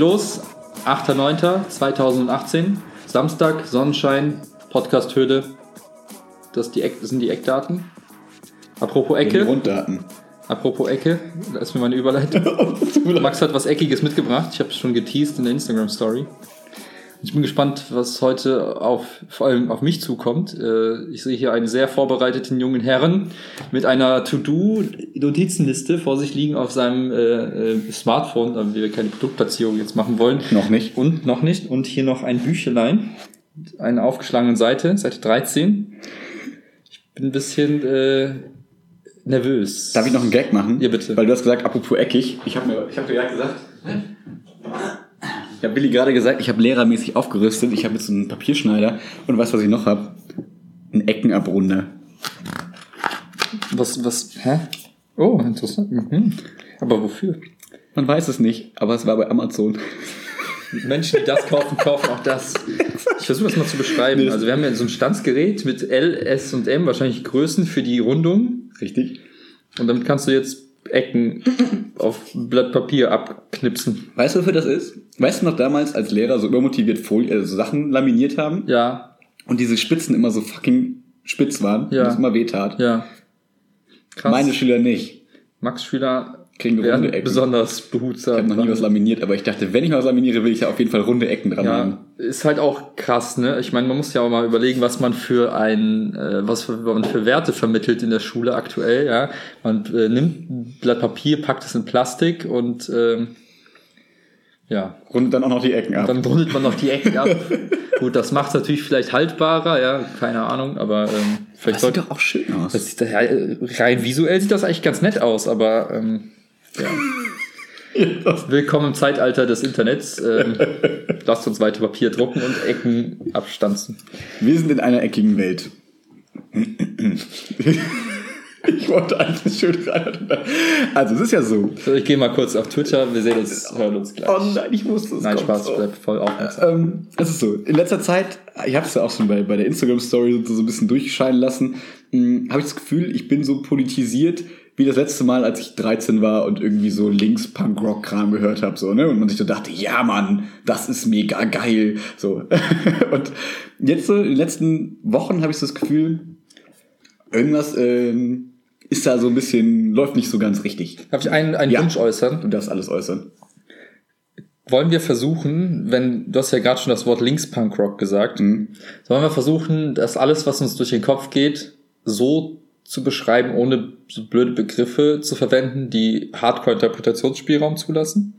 Los. 8.9.2018. Samstag, Sonnenschein, Podcast-Höhle. Das, die das sind die Eckdaten. Apropos Die Ecke. Grunddaten. Apropos Ecke. Da ist mir meine Überleitung. Max hat was Eckiges mitgebracht. Ich habe es schon geteased in der Instagram-Story. Ich bin gespannt, was heute auf, vor allem auf mich zukommt. Äh, Ich sehe hier einen sehr vorbereiteten jungen Herrn mit einer To-Do-Notizenliste vor sich liegen auf seinem äh, äh, Smartphone, damit wir keine Produktplatzierung jetzt machen wollen. Noch nicht. Und noch nicht. Und hier noch ein Büchelein. Eine aufgeschlagene Seite, Seite 13. Ich bin ein bisschen äh, nervös. Darf ich noch einen Gag machen? Ja, bitte. Weil du hast gesagt, apropos eckig. Ich habe mir, ich hab dir gerade gesagt. Ich habe Billy gerade gesagt, ich habe lehrermäßig aufgerüstet. Ich habe jetzt einen Papierschneider und weißt du, was ich noch habe? Ein Eckenabrunder. Was, was, hä? Oh, interessant. Mhm. Aber wofür? Man weiß es nicht, aber es war bei Amazon. Menschen, die das kaufen, kaufen auch das. Ich versuche das mal zu beschreiben. Also wir haben ja so ein Stanzgerät mit L, S und M, wahrscheinlich Größen für die Rundung. Richtig? Und damit kannst du jetzt Ecken auf Blatt Papier abknipsen. Weißt du, wofür das ist? Weißt du noch damals, als Lehrer so übermotiviert Folie, also so Sachen laminiert haben Ja, und diese Spitzen immer so fucking spitz waren Ja. und das immer wehtat? ja. Krass. Meine Schüler nicht. Max Schüler Kriegen runde werden Ecken. besonders Ich behutsam. habe noch nie was laminiert, aber ich dachte, wenn ich mal was laminiere, will ich ja auf jeden Fall runde Ecken dran haben. Ja, ist halt auch krass, ne? Ich meine, man muss ja auch mal überlegen, was man für ein, äh, was man für Werte vermittelt in der Schule aktuell, ja. Man äh, nimmt ein Blatt Papier, packt es in Plastik und ähm, ja, Rundet dann auch noch die Ecken ab. dann rundet man noch die Ecken ab. Gut, das macht es natürlich vielleicht haltbarer, ja, keine Ahnung, aber ähm, vielleicht das sieht doch auch schön aus. das sieht, ja, rein visuell sieht das eigentlich ganz nett aus, aber ähm, ja. Willkommen im Zeitalter des Internets. Ähm, lasst uns weiter Papier drucken und Ecken abstanzen. Wir sind in einer eckigen Welt. ich wollte eigentlich schön rein. Also es ist ja so. So, ich gehe mal kurz auf Twitter. Wir sehen uns, hören uns gleich. Oh nein, ich wusste es. Nein, Spaß, so. bleib voll aufmerksam. Ähm, es ist so, in letzter Zeit, ich habe es ja auch schon bei, bei der Instagram-Story so, so ein bisschen durchscheinen lassen, habe ich das Gefühl, ich bin so politisiert wie das letzte Mal, als ich 13 war und irgendwie so Links-Punk-Rock-Kram gehört habe, so, ne? Und man sich so dachte, ja Mann, das ist mega geil. So. und jetzt so in den letzten Wochen habe ich so das Gefühl, irgendwas ähm, ist da so ein bisschen, läuft nicht so ganz richtig. Darf ich einen, einen Ja. Wunsch äußern? Du darfst alles äußern. Wollen wir versuchen, wenn, du hast ja gerade schon das Wort Links-Punk-Rock gesagt, Mhm. sollen wir versuchen, dass alles, was uns durch den Kopf geht, so zu beschreiben, ohne so blöde Begriffe zu verwenden, die Hardcore-Interpretationsspielraum zulassen?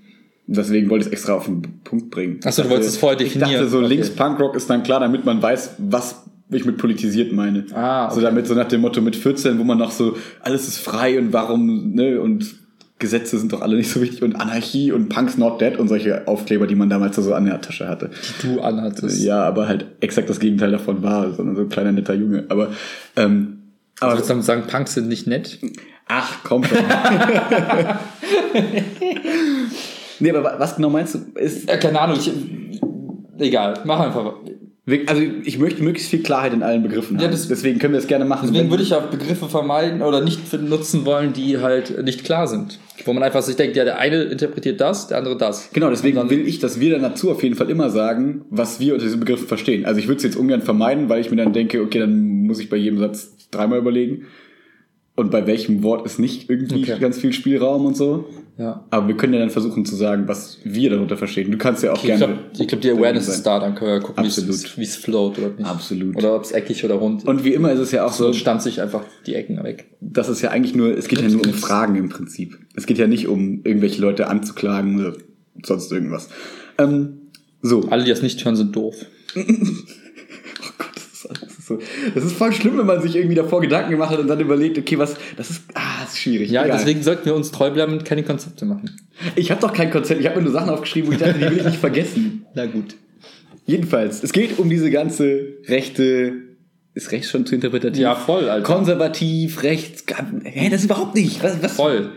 Deswegen wollte ich es extra auf den Punkt bringen. Ach so, du Ich wolltest es vorher Ich definieren. dachte, so Okay. links Punkrock ist dann klar, damit man weiß, was ich mit politisiert meine. Ah, okay. So damit, so nach dem Motto mit 14, wo man noch so, alles ist frei und warum, ne, und Gesetze sind doch alle nicht so wichtig und Anarchie und Punk's not dead und solche Aufkleber, die man damals so an der Tasche hatte. Die du anhattest. Ja, aber halt exakt das Gegenteil davon war, sondern so ein kleiner netter Junge. Aber, ähm, aber Also würdest du sagen, Punks sind nicht nett? Ach, komm schon. nee, aber wa- was genau meinst du? Ist, Ja, keine Ahnung, ich, egal, mach einfach. Also ich möchte möglichst viel Klarheit in allen Begriffen haben. Ja, das- Deswegen können wir es gerne machen. Deswegen würde ich auch Begriffe vermeiden oder nicht nutzen wollen, die halt nicht klar sind. Wo man einfach sich denkt, ja, der eine interpretiert das, der andere das. Genau, deswegen dann- will ich, dass wir dann dazu auf jeden Fall immer sagen, was wir unter diesen Begriffen verstehen. Also ich würde es jetzt ungern vermeiden, weil ich mir dann denke, okay, dann muss ich bei jedem Satz dreimal überlegen. Und bei welchem Wort ist nicht irgendwie Okay. ganz viel Spielraum und so. Ja. Aber wir können ja dann versuchen zu sagen, was wir darunter verstehen. Du kannst ja auch Ich gerne. glaube, ich glaub, die Awareness ist da, dann können wir gucken, wie es- float oder nicht. Absolut. Oder ob es eckig oder rund. Und wie immer ist es ja auch so, so stanzt sich einfach die Ecken weg. das ist ja eigentlich nur, es geht ja nur um Fragen im Prinzip. Es geht ja nicht um irgendwelche Leute anzuklagen oder sonst irgendwas. Ähm, so. Alle, die das nicht hören, sind doof. Oh Gott, das ist, ist so, das ist voll schlimm, wenn man sich irgendwie davor Gedanken gemacht hat und dann überlegt, okay, was, das ist, ah, das ist schwierig. Ja, Egal. deswegen sollten wir uns treu bleiben und keine Konzepte machen. Ich habe doch kein Konzept, ich habe mir nur Sachen aufgeschrieben, wo ich dachte, die will ich nicht vergessen. Na gut. Jedenfalls, es geht um diese ganze rechte, ist rechts schon zu interpretativ? Ja, voll, Alter. Konservativ, rechts, hä, das ist überhaupt nicht. Was, was? Voll.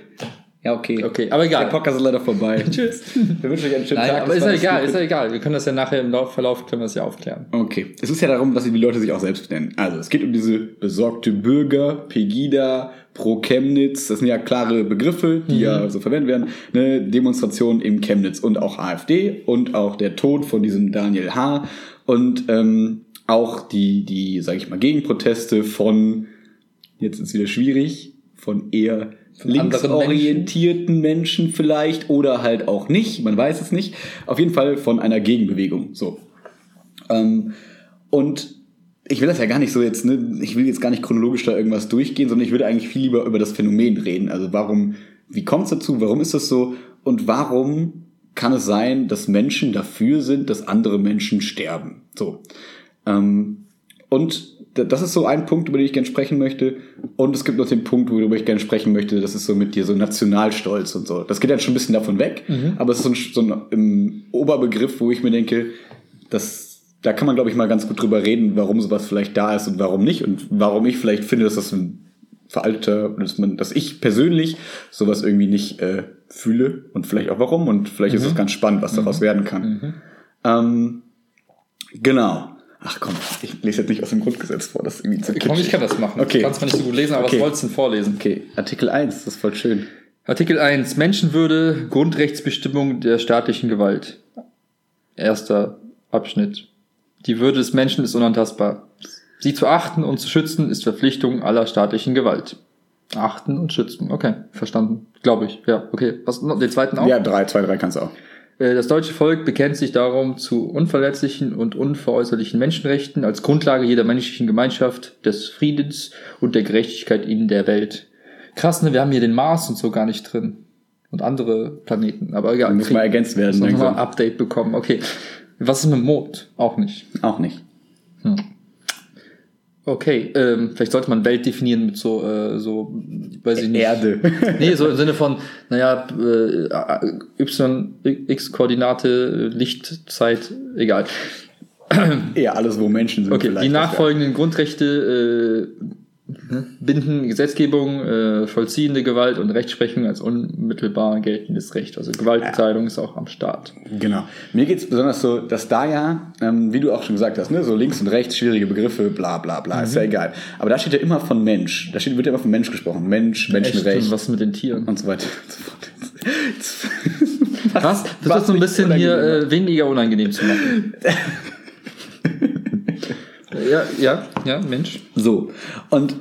Ja, okay. Okay, aber egal. Der Podcast ist leider vorbei. Tschüss. Wir wünschen euch einen schönen Nein, Tag. aber ist ja egal, ist ja egal. Wir können das ja nachher im Lauf, Verlauf können wir das ja aufklären. Okay. Es ist ja darum, dass die Leute sich auch selbst nennen. Also, es geht um diese besorgte Bürger, Pegida, Pro Chemnitz. Das sind ja klare Begriffe, die ja so verwendet werden. Eine Demonstration im Chemnitz und auch AfD und auch der Tod von diesem Daniel H. Und ähm, auch die, die, sage ich mal, Gegenproteste von, jetzt ist es wieder schwierig, von eher linksorientierten Menschen vielleicht oder halt auch nicht, man weiß es nicht. Auf jeden Fall von einer Gegenbewegung. So. Ähm, und ich will das ja gar nicht so jetzt, ne, ich will jetzt gar nicht chronologisch da irgendwas durchgehen, sondern ich würde eigentlich viel lieber über das Phänomen reden. Also warum, wie kommt es dazu, warum ist das so und warum kann es sein, dass Menschen dafür sind, dass andere Menschen sterben? So. Ähm, und das ist so ein Punkt, über den ich gerne sprechen möchte. Und es gibt noch den Punkt, worüber ich gerne sprechen möchte, das ist so mit dir so Nationalstolz und so. Das geht dann schon ein bisschen davon weg, aber es ist so ein, so ein Oberbegriff, wo ich mir denke, das, da kann man, glaube ich, mal ganz gut drüber reden, warum sowas vielleicht da ist und warum nicht. Und warum ich vielleicht finde, dass das ein veralteter, dass man, dass ich persönlich sowas irgendwie nicht äh, fühle. Und vielleicht auch warum. Und vielleicht ist es ganz spannend, was daraus werden kann. Ähm, genau. Ach komm, ich lese jetzt nicht aus dem Grundgesetz vor, das ist irgendwie zu Komm, ich kitschig. kann das machen. Okay. Ich kann zwar nicht so gut lesen, aber Okay. was wolltest du denn vorlesen? Okay, Artikel 1, das ist voll schön. Artikel 1. Menschenwürde, Grundrechtsbestimmung der staatlichen Gewalt. Erster Abschnitt. Die Würde des Menschen ist unantastbar. Sie zu achten und zu schützen ist Verpflichtung aller staatlichen Gewalt. Achten und schützen. Okay, verstanden. Glaube ich. Ja, okay. Was? Den zweiten auch? Ja, drei, zwei, drei kannst du auch. Äh, Das deutsche Volk bekennt sich darum zu unverletzlichen und unveräußerlichen Menschenrechten als Grundlage jeder menschlichen Gemeinschaft, des Friedens und der Gerechtigkeit in der Welt. Krass, ne? Wir haben hier den Mars und so gar nicht drin. Und andere Planeten. Aber egal. Muss mal ergänzt werden, Muss mal ein Update bekommen. Okay. Was ist mit Mond? Auch nicht. Auch nicht. Okay, ähm, vielleicht sollte man Welt definieren mit so, äh, so, weiß ich nicht. Erde. Nee, so im Sinne von, naja, äh, Y, X-Koordinate, Lichtzeit, egal. Eher alles, wo Menschen sind. Okay, die nachfolgenden Grundrechte äh, binden Gesetzgebung, äh, vollziehende Gewalt und Rechtsprechung als unmittelbar geltendes Recht. Also Gewaltenteilung ist auch am Start. Genau. Mir geht's besonders so, dass da ja, ähm, wie du auch schon gesagt hast, ne, so links und rechts, schwierige Begriffe, bla bla bla, ist ja Mhm. egal. Aber da steht ja immer von Mensch. Da steht, wird ja immer von Mensch gesprochen. Mensch, Menschenrecht Echt? Und was mit den Tieren? und so weiter und so fort. Was? Das ist so ein bisschen hier äh, weniger unangenehm zu machen. ja, ja, ja, Mensch. So. Und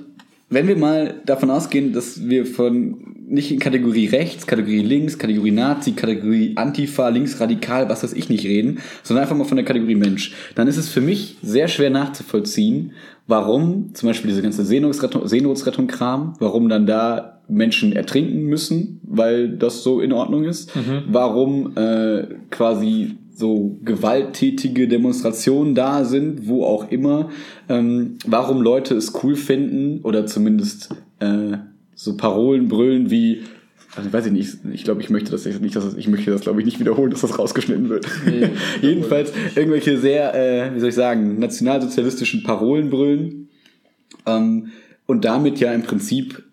wenn wir mal davon ausgehen, dass wir von nicht in Kategorie rechts, Kategorie links, Kategorie Nazi, Kategorie Antifa, linksradikal, was weiß ich nicht reden, sondern einfach mal von der Kategorie Mensch, dann ist es für mich sehr schwer nachzuvollziehen, warum zum Beispiel diese ganze Seenotrettung, Seenotrettung-Kram, warum dann da Menschen ertrinken müssen, weil das so in Ordnung ist, warum äh, quasi so gewalttätige Demonstrationen da sind, wo auch immer, ähm, warum Leute es cool finden oder zumindest äh, so Parolen brüllen wie, also weiß ich nicht, ich glaube, ich möchte das nicht, dass das, ich möchte das glaube ich nicht wiederholen, dass das rausgeschnitten wird. Jedenfalls irgendwelche sehr, äh, wie soll ich sagen, nationalsozialistischen Parolen brüllen ähm, und damit ja im Prinzip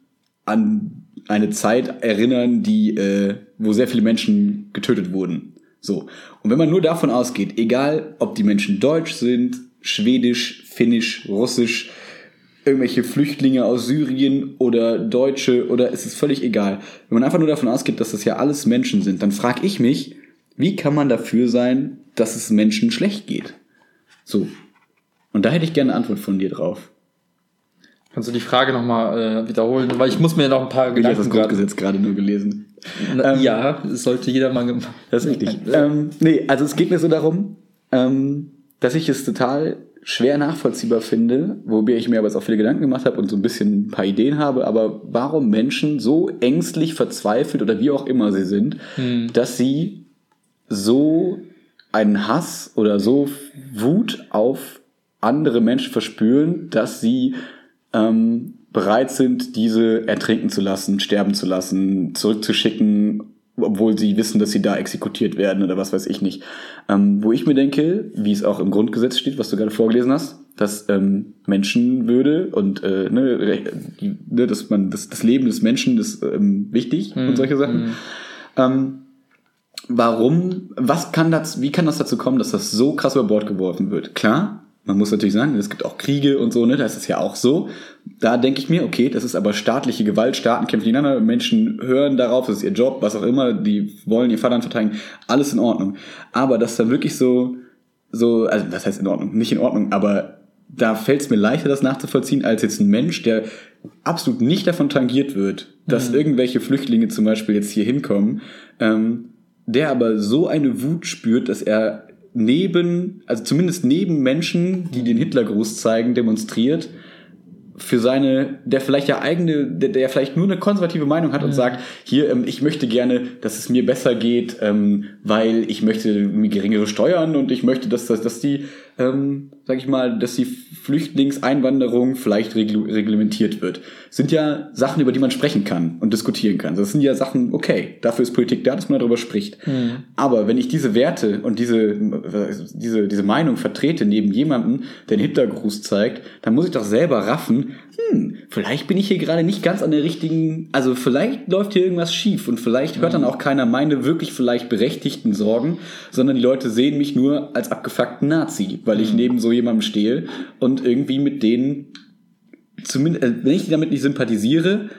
an eine Zeit erinnern, die, äh, wo sehr viele Menschen getötet wurden. So. Und wenn man nur davon ausgeht, egal ob die Menschen deutsch sind, schwedisch, finnisch, russisch, irgendwelche Flüchtlinge aus Syrien oder Deutsche oder es ist völlig egal. Wenn man einfach nur davon ausgeht, dass das ja alles Menschen sind, dann frage ich mich, wie kann man dafür sein, dass es Menschen schlecht geht? So. Und da hätte ich gerne eine Antwort von dir drauf. Kannst du die Frage nochmal äh, wiederholen? Weil ich muss mir noch ein paar Ich habe das Gedanken. Grundgesetz gerade nur gelesen. Na, Ähm, ja, das sollte jeder mal gemacht. Das ist richtig. ähm, nee, also es geht mir so darum, ähm, dass ich es total schwer nachvollziehbar finde, wobei ich mir aber jetzt auch viele Gedanken gemacht habe und so ein bisschen ein paar Ideen habe, aber warum Menschen so ängstlich verzweifelt oder wie auch immer sie sind, dass sie so einen Hass oder so Wut auf andere Menschen verspüren, dass sie ähm, bereit sind, diese ertrinken zu lassen, sterben zu lassen, zurückzuschicken, obwohl sie wissen, dass sie da exekutiert werden oder was weiß ich nicht. Ähm, wo ich mir denke, wie es auch im Grundgesetz steht, was du gerade vorgelesen hast, dass ähm, Menschenwürde und äh, ne, ne, dass man das, das Leben des Menschen ist ähm, wichtig Mhm. und solche Sachen. Ähm, warum, was kann das, wie kann das dazu kommen, dass das so krass über Bord geworfen wird? Klar, man muss natürlich sagen, es gibt auch Kriege und so, ne, da ist ja auch so. Da denke ich mir, okay, das ist aber staatliche Gewalt, Staaten kämpfen gegeneinander, Menschen hören darauf, das ist ihr Job, was auch immer, die wollen ihr Vaterland verteidigen, alles in Ordnung. Aber dass dann wirklich so, so, also das heißt in Ordnung, nicht in Ordnung, aber da fällt es mir leichter, das nachzuvollziehen, als jetzt ein Mensch, der absolut nicht davon tangiert wird, dass irgendwelche Flüchtlinge zum Beispiel jetzt hier hinkommen, ähm, der aber so eine Wut spürt, dass er neben, also zumindest neben Menschen, die den Hitlergruß zeigen, demonstriert, für seine, der vielleicht ja eigene, der, der vielleicht nur eine konservative Meinung hat und sagt, hier, ähm, ich möchte gerne, dass es mir besser geht, ähm, weil ich möchte mir geringere Steuern und ich möchte, dass, dass, dass die, ähm, sag ich mal, dass die Flüchtlingseinwanderung vielleicht reglu reglementiert wird. Sind ja Sachen, über die man sprechen kann und diskutieren kann. Das sind ja Sachen, okay, dafür ist Politik da, dass man darüber spricht. Aber wenn ich diese Werte und diese, diese, diese Meinung vertrete neben jemandem, der einen Hitlergruß zeigt, dann muss ich doch selber raffen, hm, vielleicht bin ich hier gerade nicht ganz an der richtigen, also vielleicht läuft hier irgendwas schief und vielleicht hört dann auch keiner meine wirklich vielleicht berechtigten Sorgen, sondern die Leute sehen mich nur als abgefuckten Nazi, weil ich neben so jemandem stehe und irgendwie mit denen zumindest, äh, wenn ich damit nicht sympathisiere,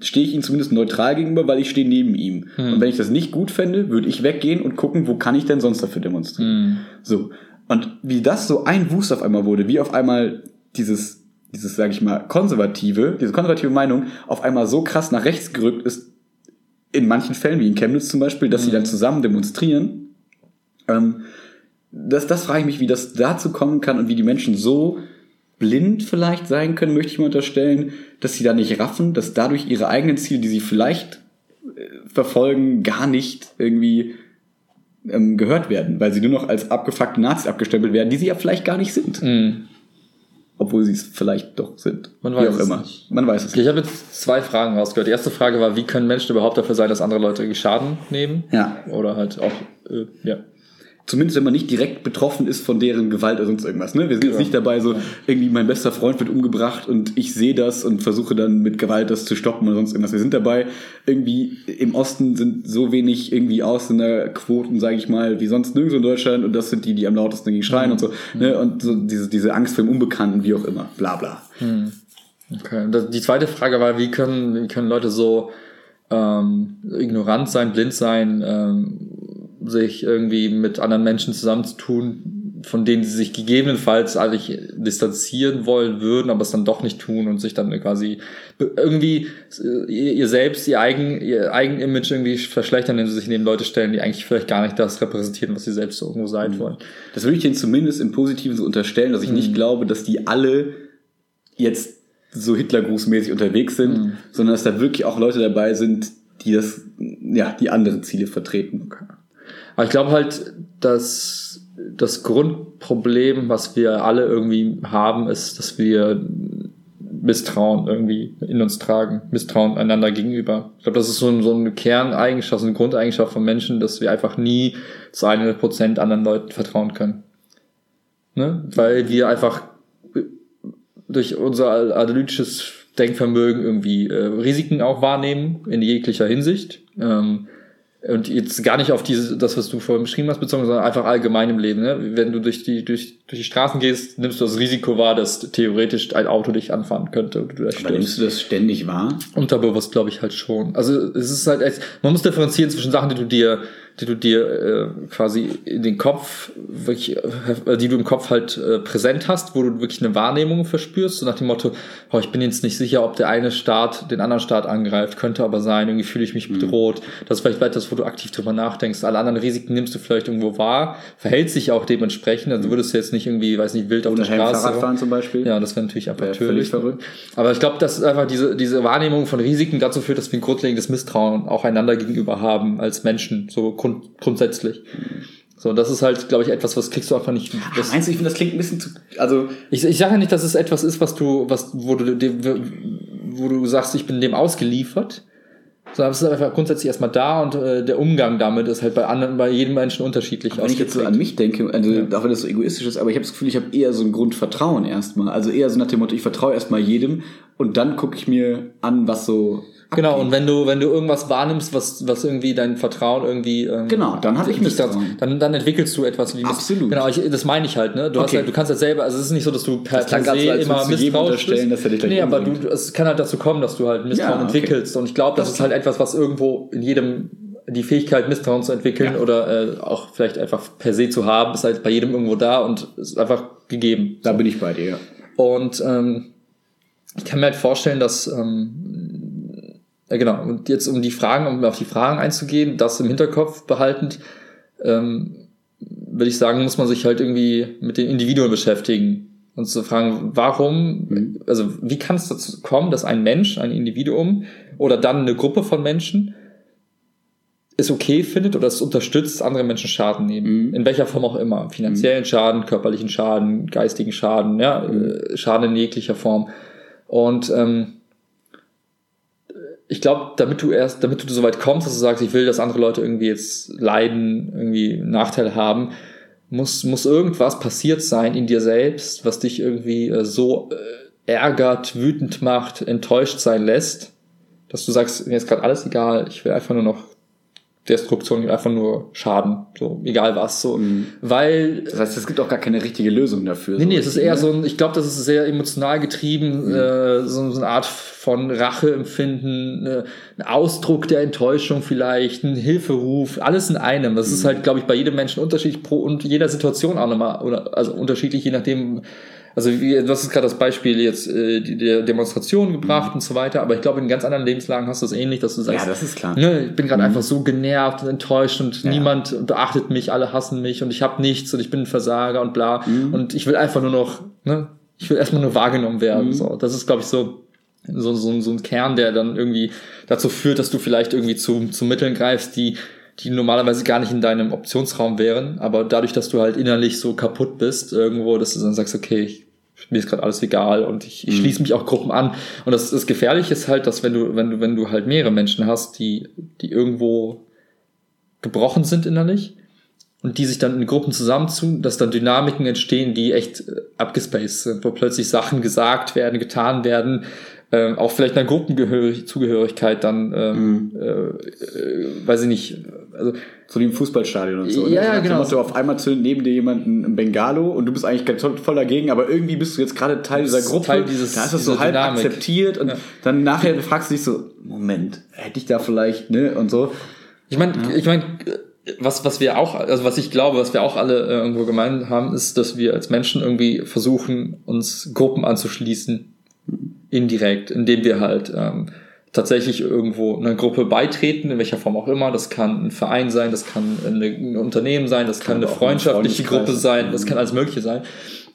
stehe ich ihm zumindest neutral gegenüber, weil ich stehe neben ihm. Und wenn ich das nicht gut fände, würde ich weggehen und gucken, wo kann ich denn sonst dafür demonstrieren. So. Und wie das so ein Wust auf einmal wurde, wie auf einmal dieses, dieses, sage ich mal, konservative, diese konservative Meinung auf einmal so krass nach rechts gerückt ist, in manchen Fällen, wie in Chemnitz zum Beispiel, dass sie dann zusammen demonstrieren. Ähm, das, das frage ich mich, wie das dazu kommen kann und wie die Menschen so blind vielleicht sein können, möchte ich mal unterstellen, dass sie da nicht raffen, dass dadurch ihre eigenen Ziele, die sie vielleicht äh, verfolgen, gar nicht irgendwie ähm, gehört werden, weil sie nur noch als abgefuckte Nazis abgestempelt werden, die sie ja vielleicht gar nicht sind. Obwohl sie es vielleicht doch sind. Man Wie weiß auch es immer. nicht. Man weiß es Okay, ich habe jetzt zwei Fragen rausgehört. Die erste Frage war, wie können Menschen überhaupt dafür sein, dass andere Leute Schaden nehmen? Ja. Oder halt auch, äh, ja. Zumindest wenn man nicht direkt betroffen ist von deren Gewalt oder sonst irgendwas. Ne? Wir sind jetzt Ja. nicht dabei, so irgendwie mein bester Freund wird umgebracht und ich sehe das und versuche dann mit Gewalt das zu stoppen oder sonst irgendwas. Wir sind dabei, irgendwie im Osten sind so wenig irgendwie Ausländerquoten, sage ich mal, wie sonst nirgendwo in Deutschland und das sind die, die am lautesten dagegen schreien und so. Ne? Und so diese, diese Angst vor dem Unbekannten, wie auch immer. Bla bla. Okay. Und Die zweite Frage war, wie können, wie können Leute so ähm, ignorant sein, blind sein, ähm, sich irgendwie mit anderen Menschen zusammenzutun, von denen sie sich gegebenenfalls eigentlich distanzieren wollen würden, aber es dann doch nicht tun und sich dann quasi irgendwie äh, ihr, selbst, ihr eigen, ihr eigen Image irgendwie verschlechtern, indem sie sich neben Leute stellen, die eigentlich vielleicht gar nicht das repräsentieren, was sie selbst so irgendwo sein wollen. Das würde ich denen zumindest im Positiven so unterstellen, dass ich nicht glaube, dass die alle jetzt so Hitlergrußmäßig unterwegs sind, sondern dass da wirklich auch Leute dabei sind, die das, ja, die andere Ziele vertreten. Aber ich glaube halt, dass das Grundproblem, was wir alle irgendwie haben, ist, dass wir Misstrauen irgendwie in uns tragen. Misstrauen einander gegenüber. Ich glaube, das ist so, so eine Kerneigenschaft, so eine Grundeigenschaft von Menschen, dass wir einfach nie zu 100% anderen Leuten vertrauen können. Ne? Weil wir einfach durch unser analytisches Denkvermögen irgendwie äh, Risiken auch wahrnehmen in jeglicher Hinsicht. Ähm, und jetzt gar nicht auf diese, das, was du vorhin beschrieben hast, bezogen, sondern einfach allgemein im Leben. Ne? Wenn du durch die, durch, durch die Straßen gehst, nimmst du das Risiko wahr, dass theoretisch ein Auto dich anfahren könnte und du da Aber nimmst du das ständig wahr? Unterbewusst glaube ich halt schon. Also es ist halt, echt- man muss differenzieren zwischen Sachen, die du dir, die du dir äh, quasi in den Kopf, wirklich, äh, die du im Kopf halt äh, präsent hast, wo du wirklich eine Wahrnehmung verspürst, so nach dem Motto, oh, ich bin jetzt nicht sicher, ob der eine Staat den anderen Staat angreift, könnte aber sein, irgendwie fühle ich mich bedroht. Das ist vielleicht etwas, wo du aktiv drüber nachdenkst. Alle anderen Risiken nimmst du vielleicht irgendwo wahr, verhältst dich auch dementsprechend, also würdest du jetzt nicht irgendwie, weiß nicht, wild auf Ohne der Helm Straße. Fahrradfahren zum Beispiel? Ja, das wäre natürlich tödlich. verrückt. Aber ich glaube, dass einfach diese, diese Wahrnehmung von Risiken dazu führt, dass wir ein grundlegendes Misstrauen auch einander gegenüber haben als Menschen, so grund, grundsätzlich. So, das ist halt, glaube ich, etwas, was kriegst du einfach nicht. Ach, Das, meinst du, ich finde, das klingt ein bisschen zu, also, ich ich sage ja nicht, dass es etwas ist, was du, was, wo du, dem- wo du sagst, ich bin dem ausgeliefert. Sondern es ist einfach grundsätzlich erstmal da und äh, der Umgang damit ist halt bei anderen, bei jedem Menschen unterschiedlich. Wenn ich jetzt so an mich denke, also ja. auch wenn das so egoistisch ist, aber ich habe das Gefühl, ich habe eher so ein Grundvertrauen erstmal. Also eher so nach dem Motto, ich vertraue erstmal jedem und dann gucke ich mir an, was so Genau, und wenn du, wenn du irgendwas wahrnimmst, was, was irgendwie dein Vertrauen irgendwie. Ähm, genau, dann habe ich Misstrauen. Dann, dann entwickelst du etwas wie Absolut. Genau, ich, das meine ich halt, ne? Du, okay. hast halt, du kannst halt selber, also es ist nicht so, dass du per, per se so, immer misstrauisch bist. Dass er dich nee, aber du, es kann halt dazu kommen, dass du halt Misstrauen ja, okay. entwickelst. Und ich glaube, das, das ist halt etwas, was irgendwo in jedem die Fähigkeit, Misstrauen zu entwickeln ja. oder äh, auch vielleicht einfach per se zu haben, ist halt bei jedem irgendwo da und ist einfach gegeben. Da bin ich bei dir. Ja. Und ähm, ich kann mir halt vorstellen, dass ähm, genau. Und jetzt um die Fragen, um auf die Fragen einzugehen, das im Hinterkopf behaltend, ähm, würde ich sagen, muss man sich halt irgendwie mit den Individuen beschäftigen und zu fragen, warum, mhm. also wie kann es dazu kommen, dass ein Mensch, ein Individuum oder dann eine Gruppe von Menschen es okay findet oder es unterstützt, andere Menschen Schaden nehmen. Mhm. In welcher Form auch immer. Finanziellen mhm. Schaden, körperlichen Schaden, geistigen Schaden, ja, mhm. Äh, Schaden in jeglicher Form. Und ähm, ich glaube, damit du erst, damit du so weit kommst, dass du sagst, ich will, dass andere Leute irgendwie jetzt leiden, irgendwie Nachteile haben, muss, muss irgendwas passiert sein in dir selbst, was dich irgendwie äh, so äh, ärgert, wütend macht, enttäuscht sein lässt, dass du sagst, mir ist gerade alles egal, ich will einfach nur noch Destruktion einfach nur Schaden, so egal was, so, mhm. weil das heißt, es gibt auch gar keine richtige Lösung dafür. Nee, so nee, es ist eher ne? so ein, ich glaube, das ist sehr emotional getrieben, mhm. äh, so, so, eine Art von Racheempfinden, äh, ein Ausdruck der Enttäuschung vielleicht, ein Hilferuf, alles in einem. Das mhm. ist halt, glaube ich, bei jedem Menschen unterschiedlich pro und jeder Situation auch nochmal oder also unterschiedlich, je nachdem also wie, du hast gerade das Beispiel jetzt äh, die, der Demonstration gebracht mhm. und so weiter, aber ich glaube, in ganz anderen Lebenslagen hast du das ähnlich, dass du sagst, ja, das ist klar. Ne, ich bin gerade mhm. einfach so genervt und enttäuscht und ja. niemand beachtet mich, alle hassen mich und ich habe nichts und ich bin ein Versager und bla. Mhm. Und ich will einfach nur noch, ne, ich will erstmal nur wahrgenommen werden. Mhm. So, das ist, glaube ich, so so, so, so ein Kern, der dann irgendwie dazu führt, dass du vielleicht irgendwie zu, zu Mitteln greifst, die die normalerweise gar nicht in deinem Optionsraum wären, aber dadurch, dass du halt innerlich so kaputt bist irgendwo, dass du dann sagst, okay, ich mir ist gerade alles egal und ich, ich mhm. schließe mich auch Gruppen an. Und das, das Gefährliche ist halt, dass wenn du, wenn du, wenn du halt mehrere Menschen hast, die, die irgendwo gebrochen sind innerlich und die sich dann in Gruppen zusammentun, dass dann Dynamiken entstehen, die echt äh, abgespaced sind, wo plötzlich Sachen gesagt werden, getan werden, äh, auch vielleicht einer Gruppenzugehörigkeit dann, ähm, mhm. äh, äh, weiß ich nicht, also so wie im Fußballstadion und so. Ja, ja, genau. Du auf einmal zündet neben dir jemanden ein Bengalo und du bist eigentlich voll dagegen, aber irgendwie bist du jetzt gerade Teil dieser Gruppe. Teil dieses, da ist das so halb Dynamik. akzeptiert und ja. dann nachher fragst du dich so, Moment, hätte ich da vielleicht, ne, und so. Ich meine, ja. ich meine, was, was wir auch, also was ich glaube, was wir auch alle äh, irgendwo gemeint haben, ist, dass wir als Menschen irgendwie versuchen, uns Gruppen anzuschließen, indirekt, indem wir halt ähm, tatsächlich irgendwo einer Gruppe beitreten, in welcher Form auch immer. Das kann ein Verein sein, das kann ein Unternehmen sein, das kann, kann eine freundschaftliche Gruppe sein, das kann alles Mögliche sein.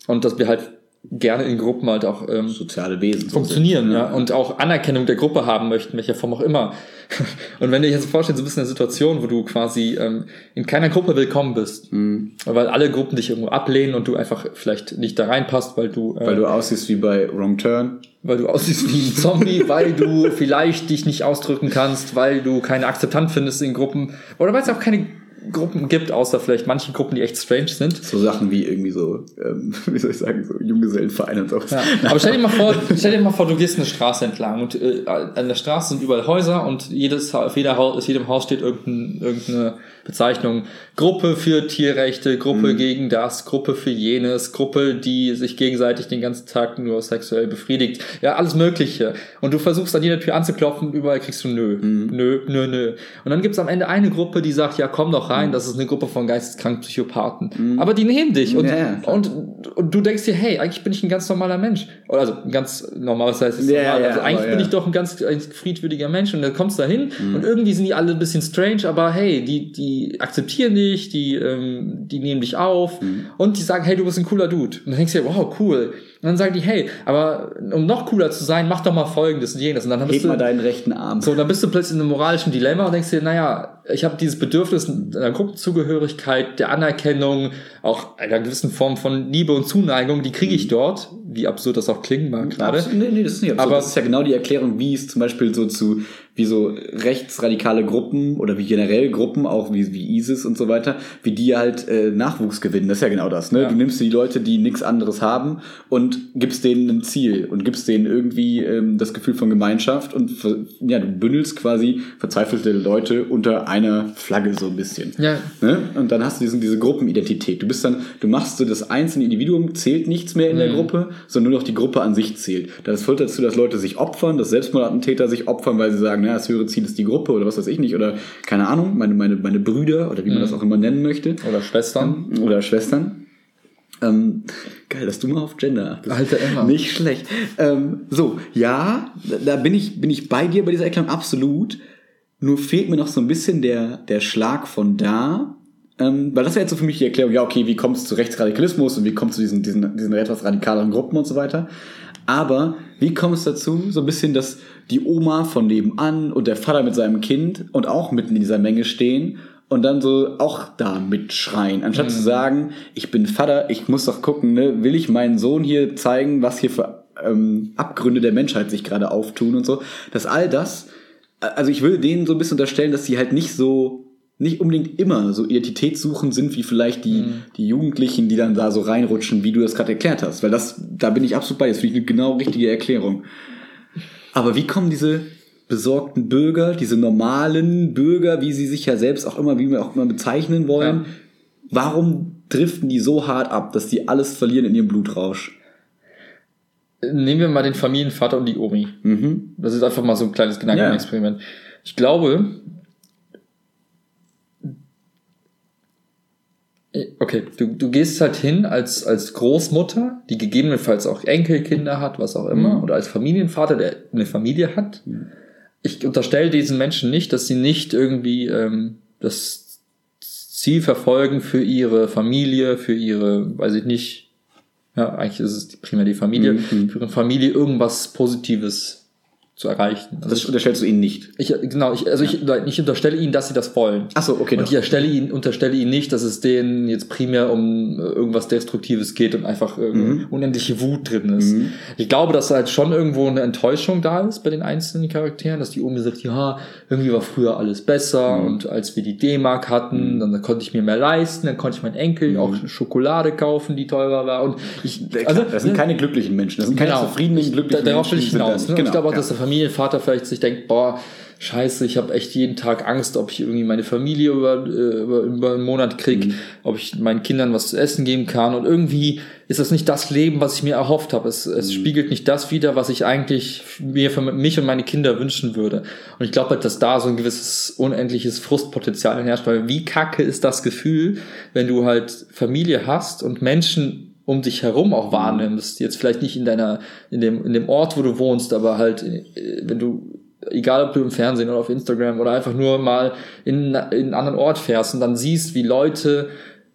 Und dass wir halt gerne in Gruppen halt auch ähm, soziale Wesen funktionieren, ja. ja, und auch Anerkennung der Gruppe haben möchten, welcher Form auch immer. und wenn du dir jetzt vorstellst, so ein bisschen eine Situation, wo du quasi ähm, in keiner Gruppe willkommen bist, mhm. weil alle Gruppen dich irgendwo ablehnen und du einfach vielleicht nicht da reinpasst, weil du äh, weil du aussiehst wie bei Wrong Turn, weil du aussiehst wie ein Zombie, weil du vielleicht dich nicht ausdrücken kannst, weil du keine Akzeptanz findest in Gruppen oder weil es auch keine Gruppen gibt, außer vielleicht manche Gruppen, die echt strange sind. So Sachen wie irgendwie so, ähm, wie soll ich sagen, so Junggesellenvereine und so. Ja. Aber stell dir mal vor, stell dir mal vor, du gehst eine Straße entlang und äh, an der Straße sind überall Häuser und jedes, auf jeder Haus, jedem Haus steht irgendein, irgendeine Bezeichnung. Gruppe für Tierrechte, Gruppe mhm. gegen das, Gruppe für jenes, Gruppe, die sich gegenseitig den ganzen Tag nur sexuell befriedigt. Ja, alles Mögliche. Und du versuchst an jeder Tür anzuklopfen, überall kriegst du nö, mhm. nö, nö, nö. Und dann gibt's am Ende eine Gruppe, die sagt, ja, komm doch rein, mhm. das ist eine Gruppe von geisteskranken Psychopathen. Mhm. Aber die nehmen dich und, ja, und, und du denkst dir, hey, eigentlich bin ich ein ganz normaler Mensch. Oder also ein ganz normales heißt es ja, normal. Ja, also eigentlich bin ich doch ein ganz ein friedwürdiger Mensch und dann kommst du da hin mhm. und irgendwie sind die alle ein bisschen strange, aber hey, die, die die akzeptieren dich, die, ähm, die nehmen dich auf mhm. und die sagen, hey, du bist ein cooler Dude. Und dann denkst du dir, wow, cool. Und dann sagen die, hey, aber um noch cooler zu sein, mach doch mal folgendes und jenes. Und dann Heb du, mal deinen rechten Arm. So, dann bist du plötzlich in einem moralischen Dilemma und denkst dir, naja, ich habe dieses Bedürfnis einer Gruppenzugehörigkeit, der Anerkennung, auch einer gewissen Form von Liebe und Zuneigung, die kriege ich dort, wie absurd das auch klingen mag gerade. Nee, nee, das ist nicht absurd. Aber das ist ja genau die Erklärung, wie es zum Beispiel so zu wie so rechtsradikale Gruppen oder wie generell Gruppen, auch wie, wie ISIS und so weiter, wie die halt äh, Nachwuchs gewinnen. Das ist ja genau das. Ne? Ja. Du nimmst die Leute, die nichts anderes haben und gibst denen ein Ziel und gibst denen irgendwie ähm, das Gefühl von Gemeinschaft und ja, du bündelst quasi verzweifelte Leute unter einer Flagge so ein bisschen. Ja. Ne? Und dann hast du diesen, diese Gruppenidentität. Du bist dann, du machst so das einzelne Individuum zählt nichts mehr in mhm. der Gruppe, sondern nur noch die Gruppe an sich zählt. Das führt dazu, dass Leute sich opfern, dass Selbstmordattentäter sich opfern, weil sie sagen, naja, das höhere Ziel ist die Gruppe oder was weiß ich nicht, oder keine Ahnung, meine, meine, meine Brüder oder wie man mhm. das auch immer nennen möchte. Oder Schwestern. Oder Schwestern. Ähm, geil, dass du mal auf Gender achtest. Alter Emma. Nicht schlecht. Ähm, so, ja, da bin ich, bin ich bei dir bei dieser Erklärung absolut. Nur fehlt mir noch so ein bisschen der, der Schlag von da. Ähm, weil das wäre jetzt so für mich die Erklärung, ja, okay, wie kommt es zu Rechtsradikalismus und wie kommt es zu diesen, diesen, diesen etwas radikaleren Gruppen und so weiter. Aber wie kommt es dazu, so ein bisschen, dass die Oma von nebenan und der Vater mit seinem Kind und auch mitten in dieser Menge stehen und dann so auch da mitschreien, anstatt mhm. zu sagen, ich bin Vater, ich muss doch gucken, ne, will ich meinen Sohn hier zeigen, was hier für ähm, Abgründe der Menschheit sich gerade auftun und so, dass all das, also ich würde denen so ein bisschen unterstellen, dass sie halt nicht so nicht unbedingt immer so identitätssuchend sind wie vielleicht die, mhm. die Jugendlichen, die dann da so reinrutschen, wie du das gerade erklärt hast. Weil das, da bin ich absolut bei. Das finde ich eine genau richtige Erklärung. Aber wie kommen diese besorgten Bürger, diese normalen Bürger, wie sie sich ja selbst auch immer, wie wir auch immer bezeichnen wollen, ja. warum driften die so hart ab, dass die alles verlieren in ihrem Blutrausch? Nehmen wir mal den Familienvater und die Omi. Mhm. Das ist einfach mal so ein kleines Gedankenexperiment. Ja. Ich glaube, Okay, du, du gehst halt hin als, als Großmutter, die gegebenenfalls auch Enkelkinder hat, was auch immer, mhm. oder als Familienvater, der eine Familie hat. Mhm. Ich unterstelle diesen Menschen nicht, dass sie nicht irgendwie ähm, das Ziel verfolgen für ihre Familie, für ihre, weiß ich nicht, ja, eigentlich ist es primär die Familie, mhm. für ihre Familie irgendwas Positives zu erreichen. Also das unterstellst du ihnen nicht. Ich, genau, ich, also ja. ich, ich unterstelle ihnen, dass sie das wollen. Ach so, okay. Und doch. ich erstelle ihnen, unterstelle ihnen nicht, dass es denen jetzt primär um irgendwas Destruktives geht und einfach mhm. unendliche Wut drin ist. Mhm. Ich glaube, dass halt schon irgendwo eine Enttäuschung da ist bei den einzelnen Charakteren, dass die Omi sagt, ja, irgendwie war früher alles besser mhm. und als wir die D-Mark hatten, mhm. dann, dann, konnte ich mir mehr leisten, dann konnte ich meinen Enkel mhm. auch Schokolade kaufen, die teurer war und ich, also, das sind ne, keine glücklichen Menschen, das sind keine genau, zufriedenen, glücklichen Darauf will ich hinaus. Ne? Genau, ich glaube auch, dass der Familienvater vielleicht sich denkt, boah, scheiße, ich habe echt jeden Tag Angst, ob ich irgendwie meine Familie über, äh, über, über einen Monat krieg, mhm. ob ich meinen Kindern was zu essen geben kann. Und irgendwie ist das nicht das Leben, was ich mir erhofft habe. Es, es mhm. spiegelt nicht das wider, was ich eigentlich mir für mich und meine Kinder wünschen würde. Und ich glaube halt, dass da so ein gewisses unendliches Frustpotenzial herrscht, weil wie kacke ist das Gefühl, wenn du halt Familie hast und Menschen um dich herum auch wahrnimmst. Jetzt vielleicht nicht in deiner, in dem, in dem Ort, wo du wohnst, aber halt, äh, wenn du, egal ob du im Fernsehen oder auf Instagram oder einfach nur mal in, in einen anderen Ort fährst und dann siehst, wie Leute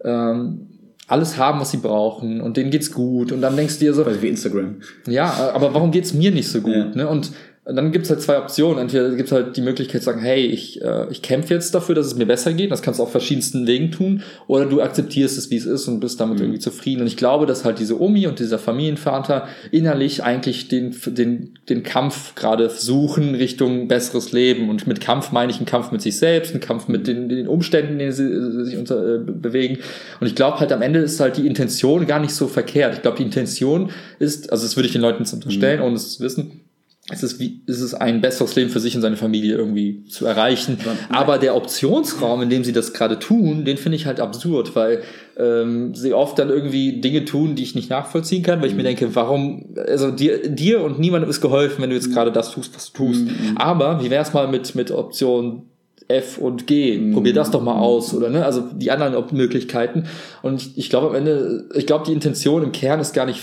ähm, alles haben, was sie brauchen und denen geht's gut und dann denkst du dir so, also wie Instagram. Ja, aber warum geht's mir nicht so gut? Ja. Ne? Und und dann gibt's halt zwei Optionen. Entweder gibt's halt die Möglichkeit zu sagen, hey, ich, äh, ich kämpfe jetzt dafür, dass es mir besser geht. Das kannst du auf verschiedensten Wegen tun. Oder du akzeptierst es, wie es ist und bist damit mhm. irgendwie zufrieden. Und ich glaube, dass halt diese Omi und dieser Familienvater innerlich eigentlich den, den, den Kampf gerade suchen Richtung besseres Leben. Und mit Kampf meine ich einen Kampf mit sich selbst, einen Kampf mit den, den Umständen, in denen sie äh, sich unter, äh, bewegen. Und ich glaube halt am Ende ist halt die Intention gar nicht so verkehrt. Ich glaube, die Intention ist, also das würde ich den Leuten unterstellen, mhm. ohne es zu wissen, es ist, wie, es ist ein besseres Leben für sich und seine Familie irgendwie zu erreichen. Aber der Optionsraum, in dem sie das gerade tun, den finde ich halt absurd, weil ähm, sie oft dann irgendwie Dinge tun, die ich nicht nachvollziehen kann, weil ich mhm. mir denke, warum, also dir, dir und niemandem ist geholfen, wenn du jetzt gerade das tust, was du tust. Mhm. Aber wie wär's mal mit, mit Option F und G. Mhm. Probier das doch mal aus, oder ne? Also die anderen Möglichkeiten. Und ich, ich glaube am Ende, ich glaube, die Intention im Kern ist gar nicht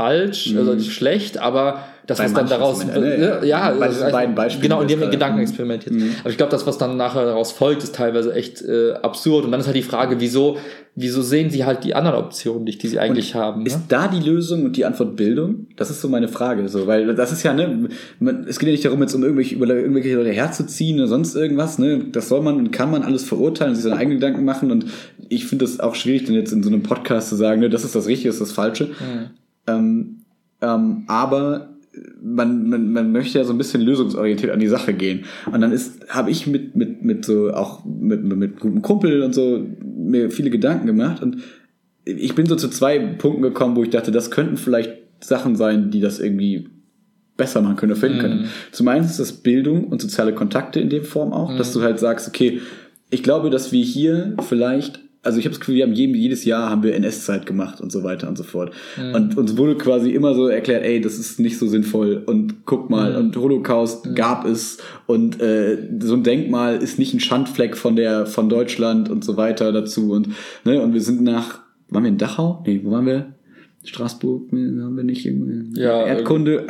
falsch, also nicht schlecht, aber das, Bei was dann daraus, ne? ja, ja, Bei also diesen beiden Beispielen, genau, in die dem wir jetzt gerade- Gedankenexperiment jetzt. Aber ich glaube, das, was dann nachher daraus folgt, ist teilweise echt äh, absurd. Und dann ist halt die Frage, wieso, wieso sehen sie halt die anderen Optionen nicht, die sie eigentlich haben? Ist Ne? da die Lösung und die Antwort Bildung? Das ist so meine Frage. So, weil das ist ja, ne, man, es geht ja nicht darum, jetzt um irgendwelche, über irgendwelche Leute herzuziehen oder sonst irgendwas, ne? Das soll man und kann man alles verurteilen und sich seine eigenen Gedanken machen. Und ich finde es auch schwierig, dann jetzt in so einem Podcast zu sagen, ne, das ist das Richtige, das ist das Falsche. Ähm, ähm, aber man, man, man möchte ja so ein bisschen lösungsorientiert an die Sache gehen. Und dann ist, habe ich mit, mit, mit so, auch mit, mit, gutem Kumpel und so, mir viele Gedanken gemacht und ich bin so zu zwei Punkten gekommen, wo ich dachte, das könnten vielleicht Sachen sein, die das irgendwie besser machen können oder finden können. Zum einen ist das Bildung und soziale Kontakte in dem Form auch, dass du halt sagst, okay, ich glaube, dass wir hier vielleicht, also ich habe das Gefühl, wir haben jedem, jedes Jahr haben wir NS-Zeit gemacht und so weiter und so fort. Und uns wurde quasi immer so erklärt, ey, das ist nicht so sinnvoll und guck mal, und Holocaust gab es und äh, so ein Denkmal ist nicht ein Schandfleck von der von Deutschland und so weiter dazu und ne, und wir sind nach waren wir in Dachau? Nee, wo waren wir? Straßburg, haben wir nicht irgendwie Ja, Erdkunde.